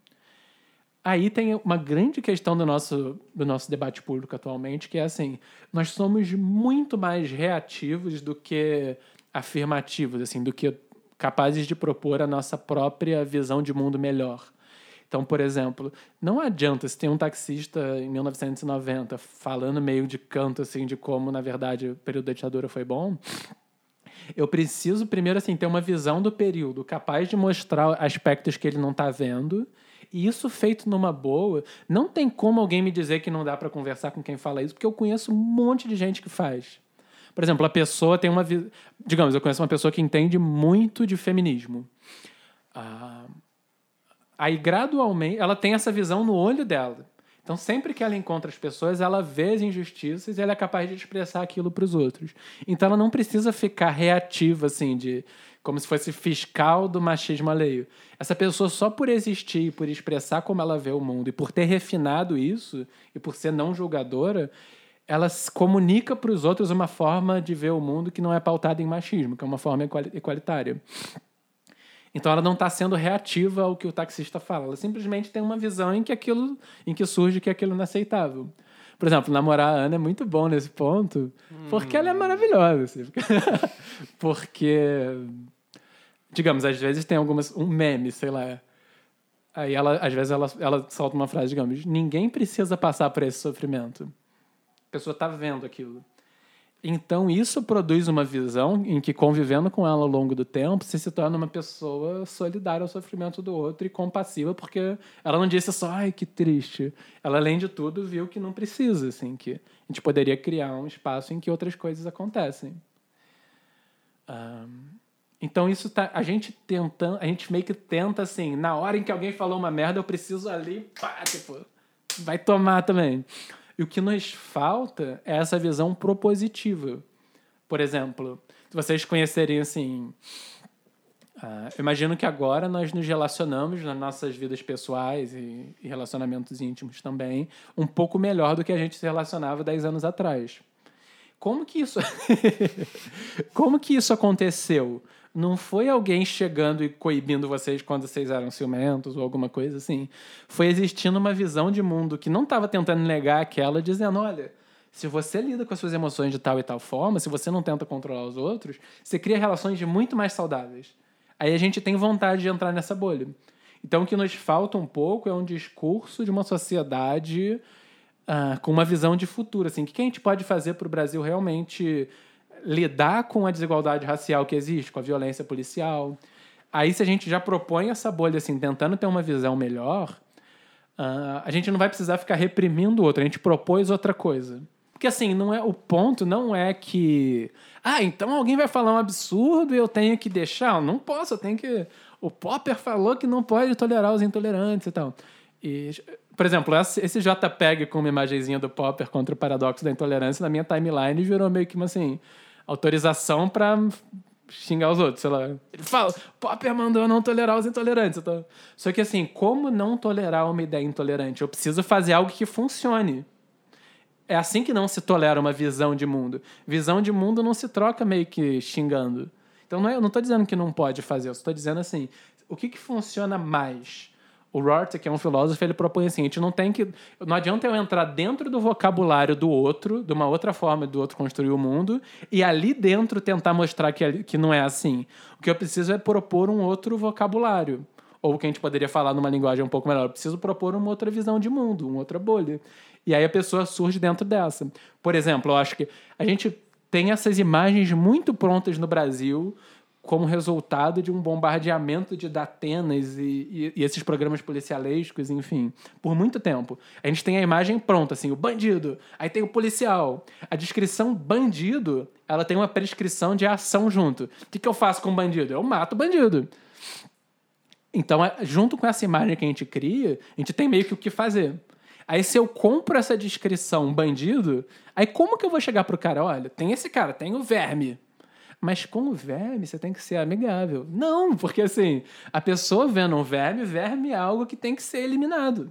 aí tem uma grande questão do nosso, do nosso debate público atualmente, que é assim, nós somos muito mais reativos do que afirmativos, assim, do que capazes de propor a nossa própria visão de mundo melhor. Então, por exemplo, não adianta se tem um taxista em 1990 falando meio de canto assim de como, na verdade, o período da ditadura foi bom. Eu preciso primeiro assim ter uma visão do período capaz de mostrar aspectos que ele não está vendo e isso feito numa boa, não tem como alguém me dizer que não dá para conversar com quem fala isso, porque eu conheço um monte de gente que faz. Por exemplo, a pessoa tem uma. Digamos, eu conheço uma pessoa que entende muito de feminismo. Ah, aí, gradualmente, ela tem essa visão no olho dela. Então, sempre que ela encontra as pessoas, ela vê as injustiças e ela é capaz de expressar aquilo para os outros. Então, ela não precisa ficar reativa, assim, de como se fosse fiscal do machismo alheio. Essa pessoa, só por existir, por expressar como ela vê o mundo e por ter refinado isso e por ser não julgadora, ela comunica para os outros uma forma de ver o mundo que não é pautada em machismo, que é uma forma igualitária. Então ela não está sendo reativa ao que o taxista fala. Ela simplesmente tem uma visão em que aquilo, em que surge que aquilo é aceitável. Por exemplo, namorar a Ana é muito bom nesse ponto, porque ela é maravilhosa. Assim. porque, digamos, às vezes tem algumas. um meme, sei lá. Aí ela, às vezes, ela, ela solta uma frase, digamos, ninguém precisa passar por esse sofrimento. A pessoa está vendo aquilo. Então, isso produz uma visão em que, convivendo com ela ao longo do tempo, você se torna uma pessoa solidária ao sofrimento do outro e compassiva, porque ela não disse só, ai, que triste. Ela, além de tudo, viu que não precisa, assim, que a gente poderia criar um espaço em que outras coisas acontecem. Um, então, isso tá. A gente tentando, a gente meio que tenta, assim, na hora em que alguém falou uma merda, eu preciso ali, pá, tipo, vai tomar também. E o que nos falta é essa visão propositiva. Por exemplo, se vocês conhecerem assim. Uh, imagino que agora nós nos relacionamos nas nossas vidas pessoais e, e relacionamentos íntimos também um pouco melhor do que a gente se relacionava 10 anos atrás. Como que isso Como que isso aconteceu? Não foi alguém chegando e coibindo vocês quando vocês eram ciumentos ou alguma coisa assim. Foi existindo uma visão de mundo que não estava tentando negar aquela, dizendo: olha, se você lida com as suas emoções de tal e tal forma, se você não tenta controlar os outros, você cria relações muito mais saudáveis. Aí a gente tem vontade de entrar nessa bolha. Então, o que nos falta um pouco é um discurso de uma sociedade uh, com uma visão de futuro. Assim, o que a gente pode fazer para o Brasil realmente lidar com a desigualdade racial que existe, com a violência policial. Aí, se a gente já propõe essa bolha, assim, tentando ter uma visão melhor, uh, a gente não vai precisar ficar reprimindo o outro, a gente propôs outra coisa. Porque, assim, não é o ponto não é que... Ah, então alguém vai falar um absurdo e eu tenho que deixar? Não posso, eu tenho que... O Popper falou que não pode tolerar os intolerantes e tal. E, por exemplo, esse JPEG com uma imagenzinha do Popper contra o paradoxo da intolerância na minha timeline virou meio que uma assim autorização para xingar os outros, sei lá. Ele fala, Popper mandou não tolerar os intolerantes. Tô... Só que assim, como não tolerar uma ideia intolerante? Eu preciso fazer algo que funcione. É assim que não se tolera uma visão de mundo. Visão de mundo não se troca meio que xingando. Então não é, eu não estou dizendo que não pode fazer, eu estou dizendo assim, o que, que funciona mais? O Rorty, que é um filósofo, ele propõe assim: a gente não tem que. Não adianta eu entrar dentro do vocabulário do outro, de uma outra forma do outro construir o mundo, e ali dentro tentar mostrar que, que não é assim. O que eu preciso é propor um outro vocabulário. Ou o que a gente poderia falar numa linguagem um pouco melhor. Eu preciso propor uma outra visão de mundo, uma outra bolha. E aí a pessoa surge dentro dessa. Por exemplo, eu acho que a gente tem essas imagens muito prontas no Brasil como resultado de um bombardeamento de Datenas e, e, e, esses programas policialescos, enfim, por muito tempo. A gente tem a imagem pronta, assim, o bandido, aí tem o policial. A descrição bandido, ela tem uma prescrição de ação junto. O que, que eu faço com o bandido? Eu mato o bandido. Então, é, junto com essa imagem que a gente cria, a gente tem meio que o que fazer. Aí, se eu compro essa descrição bandido, aí como que eu vou chegar pro cara? Olha, tem esse cara, tem o verme mas com o verme você tem que ser amigável. Não, porque assim, a pessoa vendo um verme, verme é algo que tem que ser eliminado.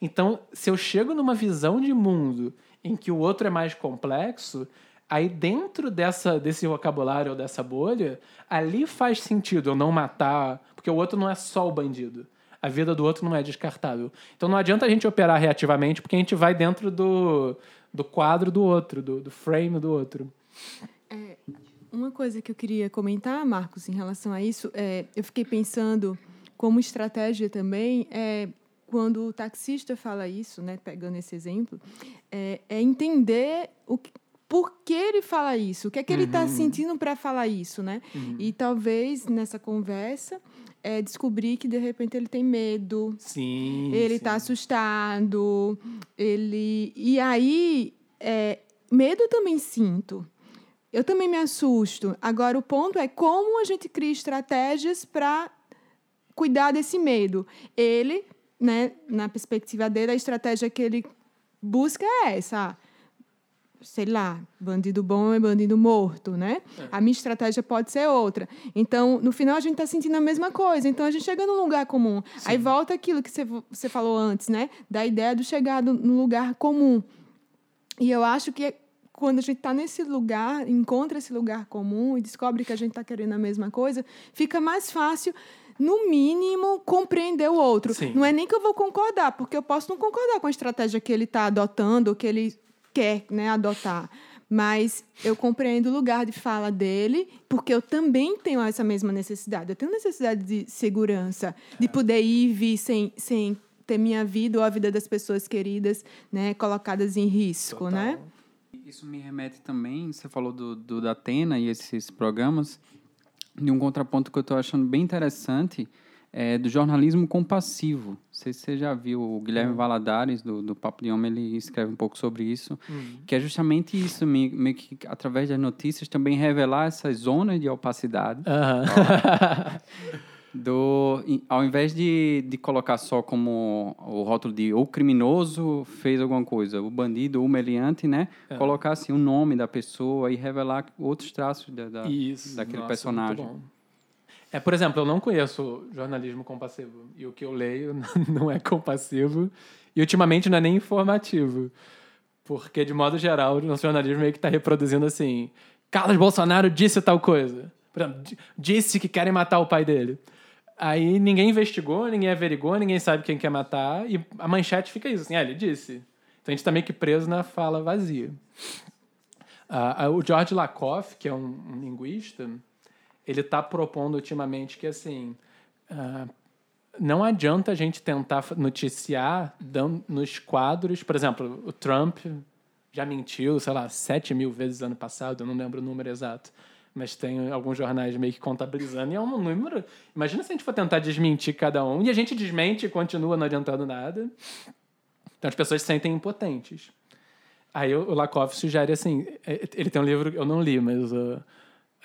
Então, se eu chego numa visão de mundo em que o outro é mais complexo, aí dentro dessa, desse vocabulário ou dessa bolha, ali faz sentido eu não matar, porque o outro não é só o bandido. A vida do outro não é descartável. Então não adianta a gente operar reativamente, porque a gente vai dentro do, do quadro do outro, do, do frame do outro. É, uma coisa que eu queria comentar, Marcos, em relação a isso, é, eu fiquei pensando como estratégia também, é, quando o taxista fala isso, né, pegando esse exemplo, é, é entender o que, por que ele fala isso, o que é que ele está uhum. sentindo para falar isso, né? Uhum. E talvez nessa conversa é descobrir que de repente ele tem medo, sim, ele está assustado, ele e aí é, medo também sinto, eu também me assusto. Agora, o ponto é como a gente cria estratégias para cuidar desse medo. Ele, né, na perspectiva dele, a estratégia que ele busca é essa. Sei lá, bandido bom é bandido morto, né? É. A minha estratégia pode ser outra. Então, no final, a gente está sentindo a mesma coisa. Então, a gente chega num lugar comum. Sim. Aí volta aquilo que você, falou antes, né? Da ideia do chegar no lugar comum. E eu acho que quando a gente está nesse lugar, encontra esse lugar comum e descobre que a gente está querendo a mesma coisa, fica mais fácil no mínimo, compreender o outro. Sim. Não é nem que eu vou concordar, porque eu posso não concordar com a estratégia que ele está adotando, ou que ele quer né, adotar. Mas eu compreendo o lugar de fala dele, porque eu também tenho essa mesma necessidade. Eu tenho necessidade de segurança, de poder ir e vir sem, sem ter minha vida ou a vida das pessoas queridas né, colocadas em risco, né? Isso me remete também, você falou do, do da Atena e esses programas, de um contraponto que eu estou achando bem interessante, é do jornalismo compassivo. Não sei se você já viu, o Guilherme Valadares, do, do Papo de Homem, ele escreve um pouco sobre isso, que é justamente isso, me- meio que através das notícias também revelar essas zonas de opacidade, Aham. do, ao invés de, de colocar só como o rótulo de o criminoso fez alguma coisa, o bandido, o meliante, né? É. Colocar assim o nome da pessoa e revelar outros traços da, da- Isso. daquele Nossa, personagem. muito bom. É, por exemplo, eu não conheço jornalismo compassivo. E o que eu leio não é compassivo. E ultimamente não é nem informativo. Porque, de modo geral, o nosso jornalismo meio que está reproduzindo assim: Carlos Bolsonaro disse tal coisa. Por exemplo, di- disse que querem matar o pai dele. Aí ninguém investigou, ninguém averigou, ninguém sabe quem quer matar. E a manchete fica isso, assim: ah, ele disse. Então a gente está meio que preso na fala vazia. Ah, o George Lakoff, que é um, um linguista, ele está propondo ultimamente que assim ah, não adianta a gente tentar noticiar nos quadros, por exemplo, o Trump já mentiu, sei lá, 7 mil vezes ano passado, eu não lembro o número exato, mas tem alguns jornais meio que contabilizando, e é um número. Imagina se a gente for tentar desmentir cada um, e a gente desmente e continua não adiantando nada. Então as pessoas se sentem impotentes. Aí o Lakoff sugere assim: é, ele tem um livro que eu não li, mas uh,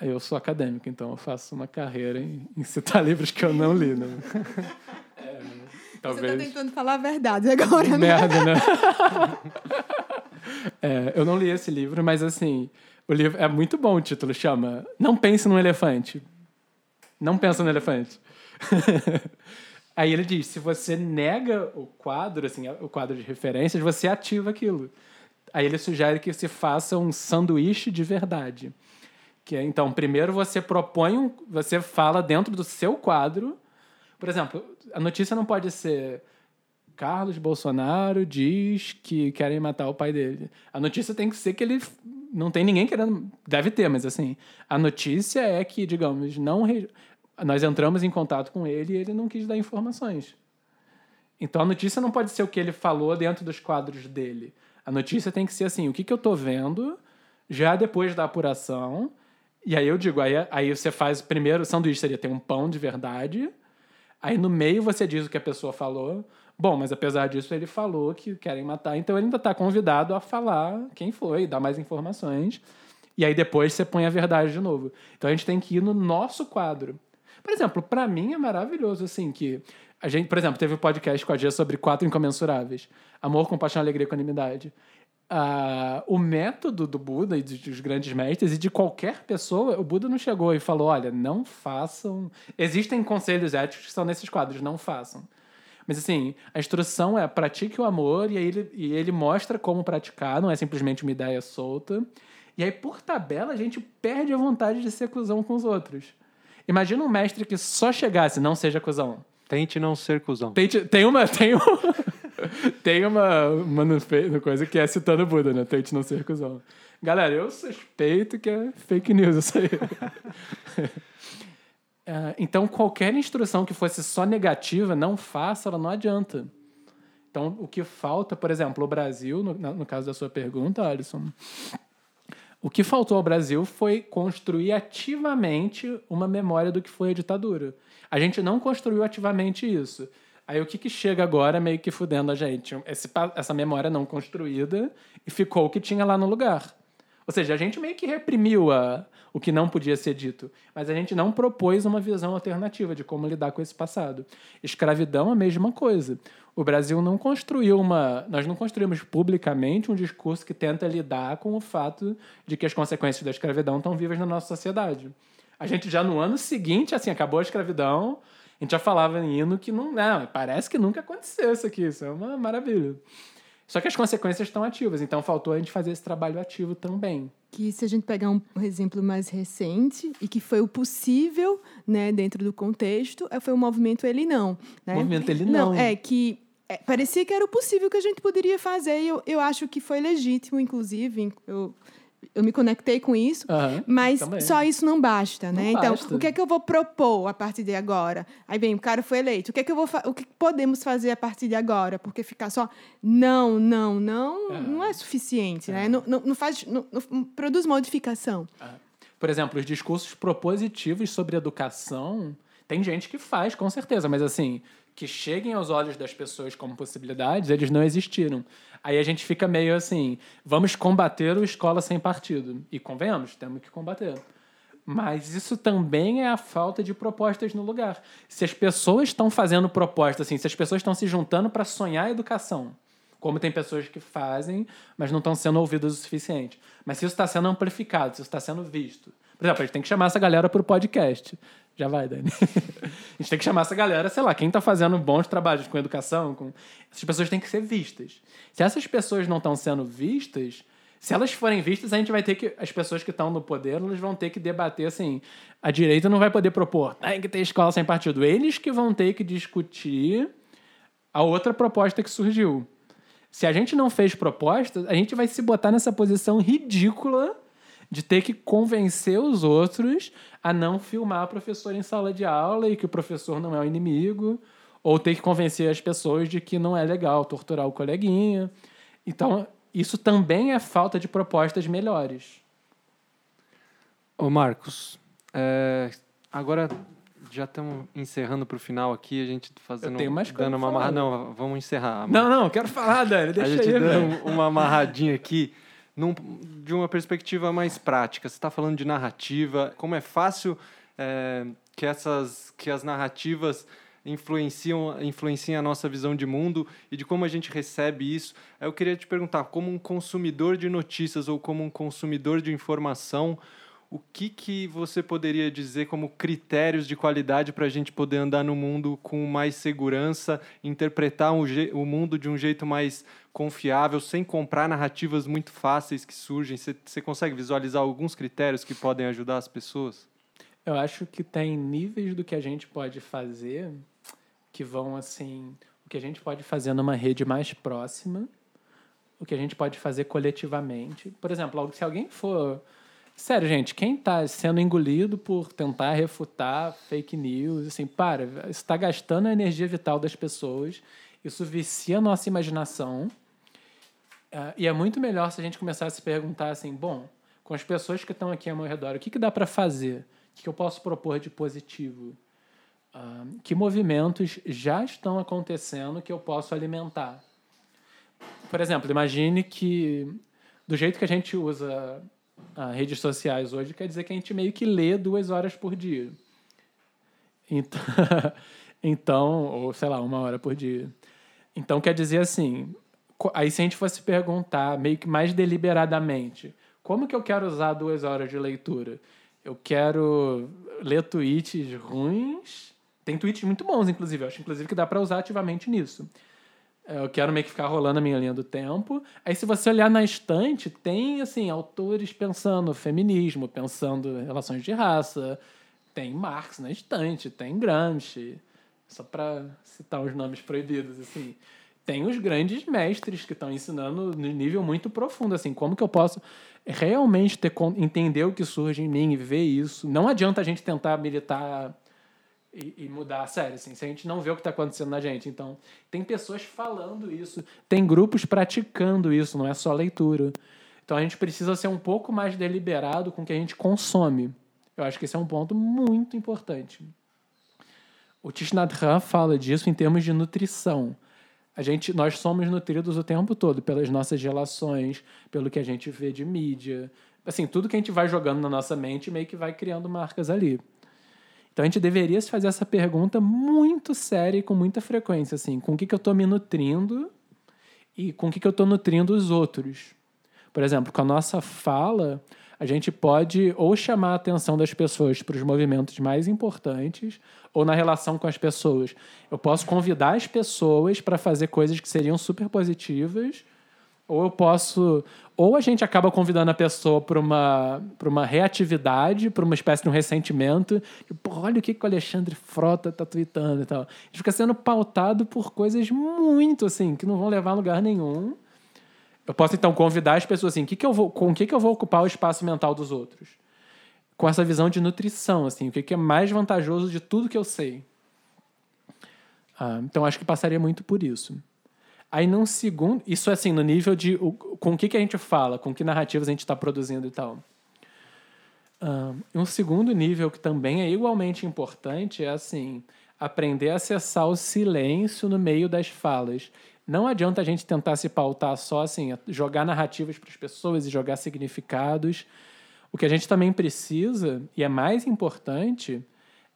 eu sou acadêmico, então eu faço uma carreira em, em citar livros que eu não li. Né? É, Você talvez. está tentando falar a verdade agora, né? Merda, né? É, eu não li esse livro, mas assim, o livro é muito bom. O título chama Não Pense num Elefante. Não pensa no elefante. Aí ele diz: se você nega o quadro, assim, o quadro de referências, você ativa aquilo. Aí ele sugere que se faça um sanduíche de verdade. Que é, então, primeiro você propõe um, você fala dentro do seu quadro. Por exemplo, a notícia não pode ser Carlos Bolsonaro diz que querem matar o pai dele. A notícia tem que ser que ele não tem ninguém querendo, deve ter, mas assim, a notícia é que, digamos, não re- nós entramos em contato com ele e ele não quis dar informações. Então a notícia não pode ser o que ele falou dentro dos quadros dele. A notícia tem que ser assim, o que, que eu estou vendo já depois da apuração. E aí eu digo, aí, aí você faz primeiro, o sanduíche seria ter um pão de verdade. Aí no meio você diz o que a pessoa falou. Bom, mas apesar disso ele falou que querem matar, então ele ainda está convidado a falar quem foi, dar mais informações. E aí depois você põe a verdade de novo. Então a gente tem que ir no nosso quadro. Por exemplo, para mim é maravilhoso assim que a gente, por exemplo, teve um podcast com a Gia sobre quatro incomensuráveis: amor, compaixão, alegria e equanimidade. Ah, o método do Buda e dos dos grandes mestres e de qualquer pessoa, o Buda não chegou e falou: olha, não façam. Existem conselhos éticos que são nesses quadros, não façam. Mas assim, a instrução é pratique o amor e aí ele, e ele mostra como praticar, não é simplesmente uma ideia solta. E aí, por tabela, a gente perde a vontade de ser cuzão com os outros. Imagina um mestre que só chegasse, não seja cuzão. Tente não ser cuzão. Tem, tem uma. Tem, um, tem uma, uma no coisa que é citando o Buda, né? Tente não ser cuzão. Galera, eu suspeito que é fake news isso aí. É, então, qualquer instrução que fosse só negativa, não faça, ela não adianta. Então, o que falta, por exemplo, o Brasil, no, no caso da sua pergunta, Alisson, o que faltou ao Brasil foi construir ativamente uma memória do que foi a ditadura. A gente não construiu ativamente isso. Aí o que, que chega agora meio que fudendo a gente? Esse essa memória não construída e ficou o que tinha lá no lugar. Ou seja, a gente meio que reprimiu a, o que não podia ser dito, mas a gente não propôs uma visão alternativa de como lidar com esse passado. Escravidão, a mesma coisa. O Brasil não construiu uma. Nós não construímos publicamente um discurso que tenta lidar com o fato de que as consequências da escravidão estão vivas na nossa sociedade. A gente já no ano seguinte, assim, acabou a escravidão, a gente já falava em hino que não, não parece que nunca aconteceu isso aqui, isso é uma maravilha. Só que as consequências estão ativas, então faltou a gente fazer esse trabalho ativo também. Que se a gente pegar um exemplo mais recente e que foi o possível, né, dentro do contexto, é, foi o movimento Ele Não. Né? Movimento Ele Não. é que é, parecia que era o possível que a gente poderia fazer e eu, eu acho que foi legítimo, inclusive, eu eu me conectei com isso, Aham, mas também. só isso não basta, né? Não então, basta. o que é que eu vou propor a partir de agora? Aí bem, o cara foi eleito. O que é que eu vou o que podemos fazer a partir de agora? Porque ficar só não, não, não, É. não é suficiente, né? Não, não, não faz, não, não produz modificação. Por exemplo, os discursos propositivos sobre educação, tem gente que faz, com certeza, mas assim, que cheguem aos olhos das pessoas como possibilidades, eles não existiram. Aí a gente fica meio assim, vamos combater o escola sem partido. E convenhamos, temos que combater. Mas isso também é a falta de propostas no lugar. Se as pessoas estão fazendo propostas, assim, se as pessoas estão se juntando para sonhar a educação, como tem pessoas que fazem, mas não estão sendo ouvidas o suficiente. Mas se isso está sendo amplificado, se isso está sendo visto. Por exemplo, a gente tem que chamar essa galera para o podcast. Já vai, Dani. a gente tem que chamar essa galera, sei lá, quem está fazendo bons trabalhos com educação, com... essas pessoas têm que ser vistas. Se essas pessoas não estão sendo vistas, se elas forem vistas, a gente vai ter que. As pessoas que estão no poder, elas vão ter que debater assim. A direita não vai poder propor, tem que ter escola sem partido. Eles que vão ter que discutir a outra proposta que surgiu. Se a gente não fez proposta, a gente vai se botar nessa posição ridícula de ter que convencer os outros a não filmar o professor em sala de aula e que o professor não é o inimigo, ou ter que convencer as pessoas de que não é legal torturar o coleguinha. Então, isso também é falta de propostas melhores. Ô Marcos, é, agora já estamos encerrando para o final aqui, a gente fazendo tenho mais dando uma falar. amarra- Não, vamos encerrar. Não, não, quero falar, Dani, a deixa gente aí, dando uma amarradinha aqui num- de uma perspectiva mais prática. Você está falando de narrativa, como é fácil é, que essas que as narrativas influenciam influenciam a nossa visão de mundo e de como a gente recebe isso. Eu queria te perguntar, como um consumidor de notícias ou como um consumidor de informação, o que, que você poderia dizer como critérios de qualidade para a gente poder andar no mundo com mais segurança, interpretar um o mundo de um jeito mais confiável, sem comprar narrativas muito fáceis que surgem? Você consegue visualizar alguns critérios que podem ajudar as pessoas? Eu acho que tem níveis do que a gente pode fazer que vão assim, o que a gente pode fazer numa rede mais próxima, o que a gente pode fazer coletivamente. Por exemplo, se alguém for Sério, gente, quem está sendo engolido por tentar refutar fake news, assim, para, está gastando a energia vital das pessoas, isso vicia a nossa imaginação. Ah, e é muito melhor se a gente começar a se perguntar assim, bom, com as pessoas que estão aqui ao meu redor, o que, que dá para fazer? O que eu posso propor de positivo? Ah, que movimentos já estão acontecendo que eu posso alimentar? Por exemplo, imagine que do jeito que a gente usa as redes sociais hoje, quer dizer que a gente meio que lê duas horas por dia. Então, então ou sei lá, uma hora por dia. Então quer dizer assim, aí se a gente fosse perguntar meio que mais deliberadamente, como que eu quero usar duas horas de leitura? Eu quero ler tweets ruins. Tem tweets muito bons, inclusive. Eu acho, inclusive, que dá para usar ativamente nisso. É, Eu quero meio que ficar rolando a minha linha do tempo. Aí, se você olhar na estante, tem, assim, autores pensando feminismo, pensando relações de raça. Tem Marx na estante, tem Gramsci. Só para citar os nomes proibidos, assim. Tem os grandes mestres que estão ensinando no nível muito profundo, assim. Como que eu posso realmente ter, entender o que surge em mim e ver isso? Não adianta a gente tentar militar e, e mudar a série, assim, se a gente não vê o que está acontecendo na gente. Então, tem pessoas falando isso, tem grupos praticando isso, não é só leitura. Então, a gente precisa ser um pouco mais deliberado com o que a gente consome. Eu acho que esse é um ponto muito importante. O Hanh fala disso em termos de nutrição. A gente, nós somos nutridos o tempo todo pelas nossas relações, pelo que a gente vê de mídia. Assim, tudo que a gente vai jogando na nossa mente meio que vai criando marcas ali. Então a gente deveria se fazer essa pergunta muito séria e com muita frequência, assim, com o que, que eu estou me nutrindo e com o que, que eu estou nutrindo os outros. Por exemplo, com a nossa fala, a gente pode ou chamar a atenção das pessoas para os movimentos mais importantes, ou na relação com as pessoas. Eu posso convidar as pessoas para fazer coisas que seriam super positivas Ou eu posso. Ou a gente acaba convidando a pessoa para uma, pra uma reatividade, para uma espécie de um ressentimento. Tipo, olha o que, que o Alexandre Frota tá tweetando e tal. A gente fica sendo pautado por coisas muito assim, que não vão levar a lugar nenhum. Eu posso então convidar as pessoas assim, que que eu vou, com o que, que eu vou ocupar o espaço mental dos outros? Com essa visão de nutrição, assim, o que, que é mais vantajoso de tudo que eu sei. Ah, então acho que passaria muito por isso. Aí num segundo, isso assim, no nível de o, com o que, que a gente fala, com que narrativas a gente está produzindo e tal. Um, um segundo nível que também é igualmente importante é assim, aprender a acessar o silêncio no meio das falas. Não adianta a gente tentar se pautar só assim, jogar narrativas para as pessoas e jogar significados. O que a gente também precisa, e é mais importante,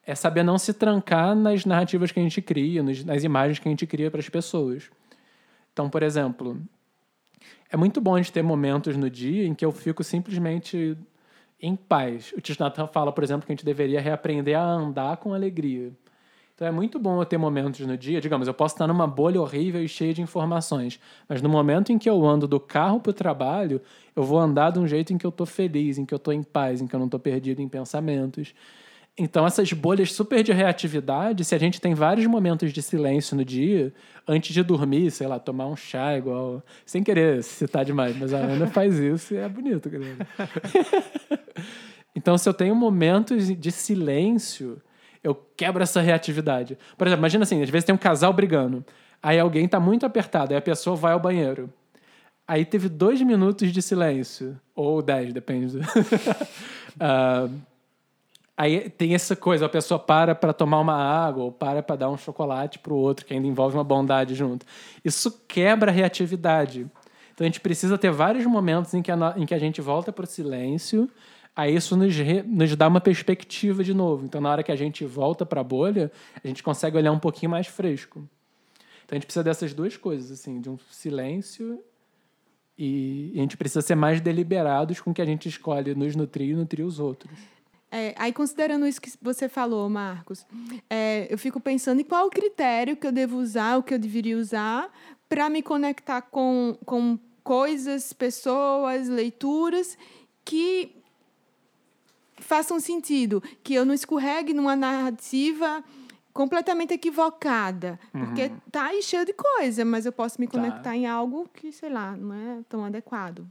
é saber não se trancar nas narrativas que a gente cria, nas imagens que a gente cria para as pessoas. Então, por exemplo, é muito bom gente ter momentos no dia em que eu fico simplesmente em paz. O Tishnatan fala, por exemplo, que a gente deveria reaprender a andar com alegria. Então é muito bom eu ter momentos no dia, digamos, eu posso estar numa bolha horrível e cheia de informações, mas no momento em que eu ando do carro para o trabalho, eu vou andar de um jeito em que eu estou feliz, em que eu estou em paz, em que eu não estou perdido em pensamentos. Então, essas bolhas super de reatividade, se a gente tem vários momentos de silêncio no dia, antes de dormir, sei lá, tomar um chá igual. Sem querer citar demais, mas a Ana faz isso e é bonito, galera. então, se eu tenho momentos de silêncio, eu quebro essa reatividade. Por exemplo, imagina assim: às vezes tem um casal brigando, aí alguém está muito apertado, aí a pessoa vai ao banheiro. Aí teve dois minutos de silêncio, ou dez, depende. Uh, Aí tem essa coisa, a pessoa para para tomar uma água ou para para dar um chocolate para o outro, que ainda envolve uma bondade junto. Isso quebra a reatividade. Então a gente precisa ter vários momentos em que a, em que a gente volta para o silêncio, aí isso nos, re, nos dá uma perspectiva de novo. Então na hora que a gente volta para a bolha, a gente consegue olhar um pouquinho mais fresco. Então a gente precisa dessas duas coisas, assim, de um silêncio e a gente precisa ser mais deliberados com o que a gente escolhe nos nutrir e nutrir os outros. É, aí, considerando isso que você falou, Marcos, é, eu fico pensando em qual o critério que eu devo usar, o que eu deveria usar, para me conectar com, com coisas, pessoas, leituras que façam sentido, que eu não escorregue numa narrativa completamente equivocada, uhum. porque tá aí cheio de coisa, mas eu posso me tá. conectar tá. em algo que, sei lá, não é tão adequado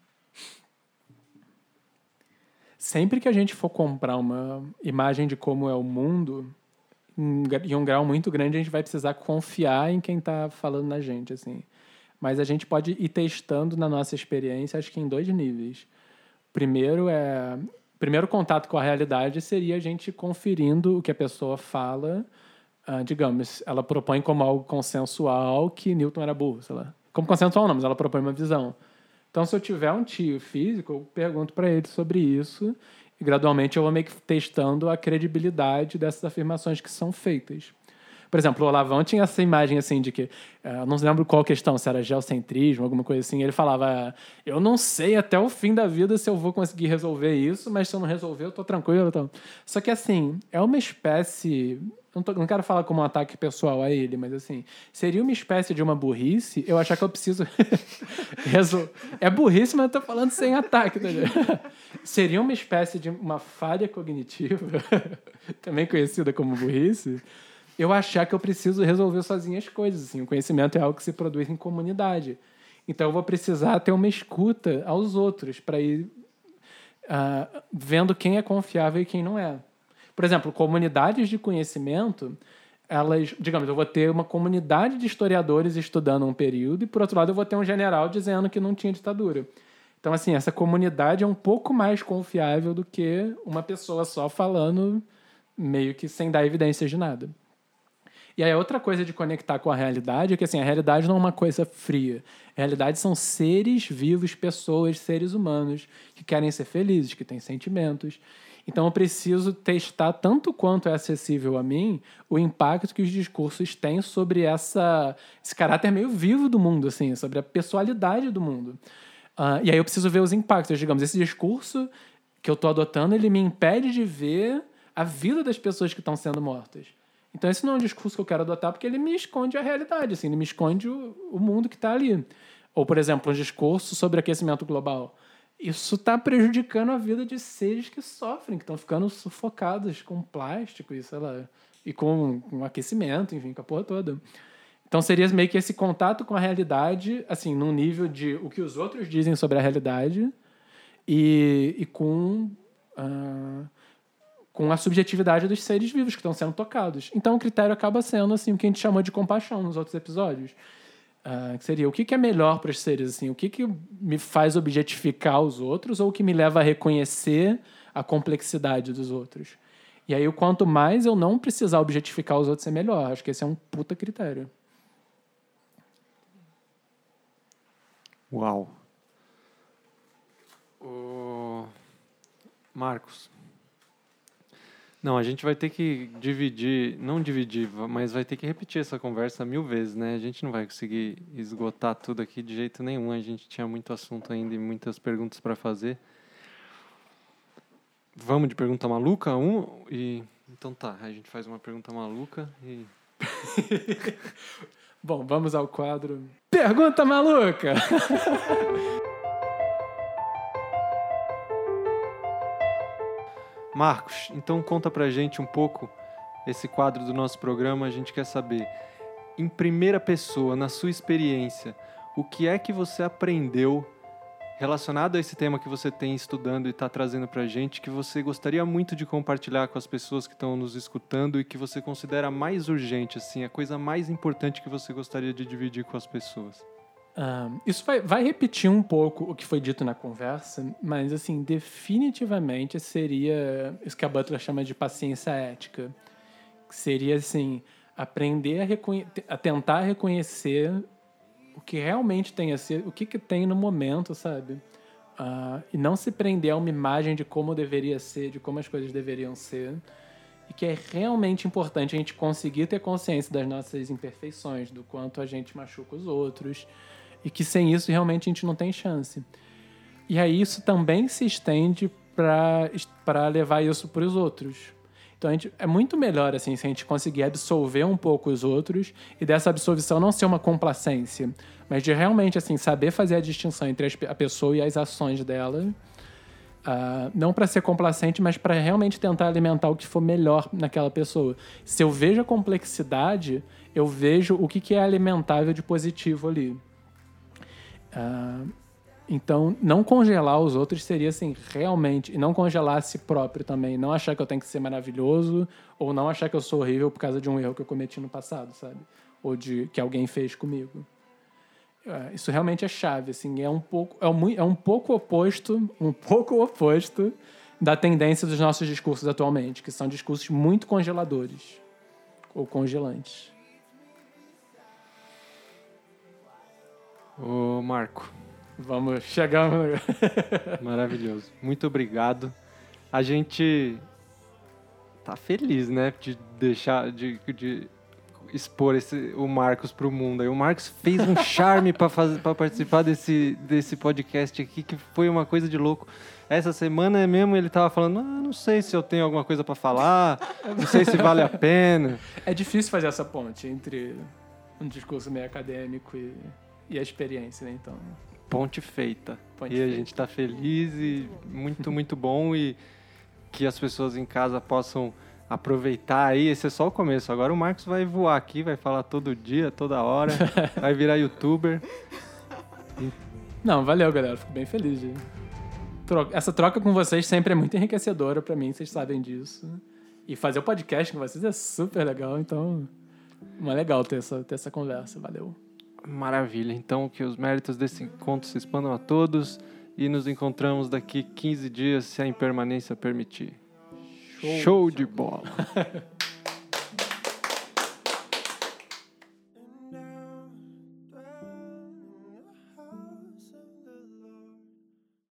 sempre que a gente for comprar uma imagem de como é o mundo, em um grau muito grande, a gente vai precisar confiar em quem está falando na gente, assim. Mas a gente pode ir testando na nossa experiência, acho que em dois níveis. Primeiro é primeiro contato com a realidade seria a gente conferindo o que a pessoa fala, uh, digamos, ela propõe como algo consensual que Newton era burro, sei lá. Como consensual não, mas ela propõe uma visão. Então, se eu tiver um tio físico, eu pergunto para ele sobre isso e gradualmente eu vou meio que testando a credibilidade dessas afirmações que são feitas. Por exemplo, o Olavão tinha essa imagem assim de que, uh, não lembro qual questão, se era geocentrismo, alguma coisa assim. Ele falava: Eu não sei até o fim da vida se eu vou conseguir resolver isso, mas se eu não resolver, eu tô tranquilo. Então. Só que assim, é uma espécie não, tô, não quero falar como um ataque pessoal a ele, mas assim, seria uma espécie de uma burrice eu achar que eu preciso. é burrice, mas eu tô falando sem ataque, tá Seria uma espécie de uma falha cognitiva, também conhecida como burrice, eu achar que eu preciso resolver sozinho as coisas. Assim. O conhecimento é algo que se produz em comunidade. Então eu vou precisar ter uma escuta aos outros para ir uh, vendo quem é confiável e quem não é. Por exemplo, comunidades de conhecimento, elas, digamos, eu vou ter uma comunidade de historiadores estudando um período e, por outro lado, eu vou ter um general dizendo que não tinha ditadura. Então, assim, essa comunidade é um pouco mais confiável do que uma pessoa só falando meio que sem dar evidências de nada. E aí, outra coisa de conectar com a realidade é que assim, a realidade não é uma coisa fria. A realidade são seres vivos, pessoas, seres humanos que querem ser felizes, que têm sentimentos. Então eu preciso testar tanto quanto é acessível a mim o impacto que os discursos têm sobre essa, esse caráter meio vivo do mundo, assim, sobre a pessoalidade do mundo. Uh, e aí eu preciso ver os impactos. Digamos, esse discurso que eu estou adotando, ele me impede de ver a vida das pessoas que estão sendo mortas. Então esse não é um discurso que eu quero adotar porque ele me esconde a realidade, assim, ele me esconde o, o mundo que está ali. Ou, por exemplo, um discurso sobre aquecimento global. Isso está prejudicando a vida de seres que sofrem, que estão ficando sufocados com plástico e, sei lá, e com, com aquecimento, enfim, com a porra toda. Então seria meio que esse contato com a realidade, assim, num nível de o que os outros dizem sobre a realidade e, e com, ah, com a subjetividade dos seres vivos que estão sendo tocados. Então o critério acaba sendo assim o que a gente chamou de compaixão nos outros episódios. Ah, que seria o que, que é melhor para os seres assim o que, que me faz objetificar os outros ou o que me leva a reconhecer a complexidade dos outros e aí o quanto mais eu não precisar objetificar os outros é melhor acho que esse é um puta critério Uau. Ô, Marcos. Não, a gente vai ter que dividir, não dividir, mas vai ter que repetir essa conversa mil vezes, né? A gente não vai conseguir esgotar tudo aqui de jeito nenhum. A gente tinha muito assunto ainda e muitas perguntas para fazer. Vamos de pergunta maluca? Um e então tá, a gente faz uma pergunta maluca e Bom, vamos ao quadro Pergunta Maluca! Marcos, então conta pra gente um pouco esse quadro do nosso programa. A gente quer saber, em primeira pessoa, na sua experiência, o que é que você aprendeu relacionado a esse tema que você tem estudando e está trazendo pra gente, que você gostaria muito de compartilhar com as pessoas que estão nos escutando e que você considera mais urgente, assim, a coisa mais importante que você gostaria de dividir com as pessoas? Isso vai, vai repetir um pouco o que foi dito na conversa, mas assim, definitivamente seria isso que a Butler chama de paciência ética. Seria assim, aprender a, a tentar reconhecer o que realmente tem a ser, o que, que tem no momento, sabe? Ah, e não se prender a uma imagem de como deveria ser, de como as coisas deveriam ser. E que é realmente importante a gente conseguir ter consciência das nossas imperfeições, do quanto a gente machuca os outros. E que sem isso realmente a gente não tem chance. E aí isso também se estende para levar isso para os outros. Então a gente, é muito melhor assim se a gente conseguir absolver um pouco os outros e dessa absolvição não ser uma complacência, mas de realmente assim saber fazer a distinção entre as a pessoa e as ações dela. Ah, não para ser complacente, mas para realmente tentar alimentar o que for melhor naquela pessoa. Se eu vejo a complexidade, eu vejo o que, que é alimentável de positivo ali. Ah, então, não congelar os outros seria assim, realmente. E não congelar a si próprio também. Não achar que eu tenho que ser maravilhoso, ou não achar que eu sou horrível por causa de um erro que eu cometi no passado, sabe? Ou de que alguém fez comigo. É, Isso realmente é chave, assim. É um pouco, é um, é um pouco oposto, um pouco oposto da tendência dos nossos discursos atualmente, que são discursos muito congeladores ou congelantes. Ô, Marco, Vamos, chegamos. maravilhoso. Muito obrigado. A gente tá feliz, né, de deixar de, de expor esse, o Marcos pro mundo. Aí o Marcos fez um charme para para participar desse desse podcast aqui que foi uma coisa de louco. Essa semana mesmo ele tava falando, ah, não sei se eu tenho alguma coisa para falar, não sei se vale a pena. É difícil fazer essa ponte entre um discurso meio acadêmico e, e a experiência, né? Então, Ponte feita. Ponte e a feita. gente tá feliz e muito, muito bom e que as pessoas em casa possam aproveitar aí. Esse é só o começo. Agora o Marcos vai voar aqui, vai falar todo dia, toda hora, vai virar youtuber. não, valeu, galera. Fico bem feliz. De... Essa troca com vocês sempre é muito enriquecedora pra mim, vocês sabem disso. E fazer o podcast com vocês é super legal, então. É legal ter essa, ter essa conversa. Valeu. Maravilha. Então que os méritos desse encontro se expandam a todos e nos encontramos daqui 15 dias, se a impermanência permitir. Show de bola.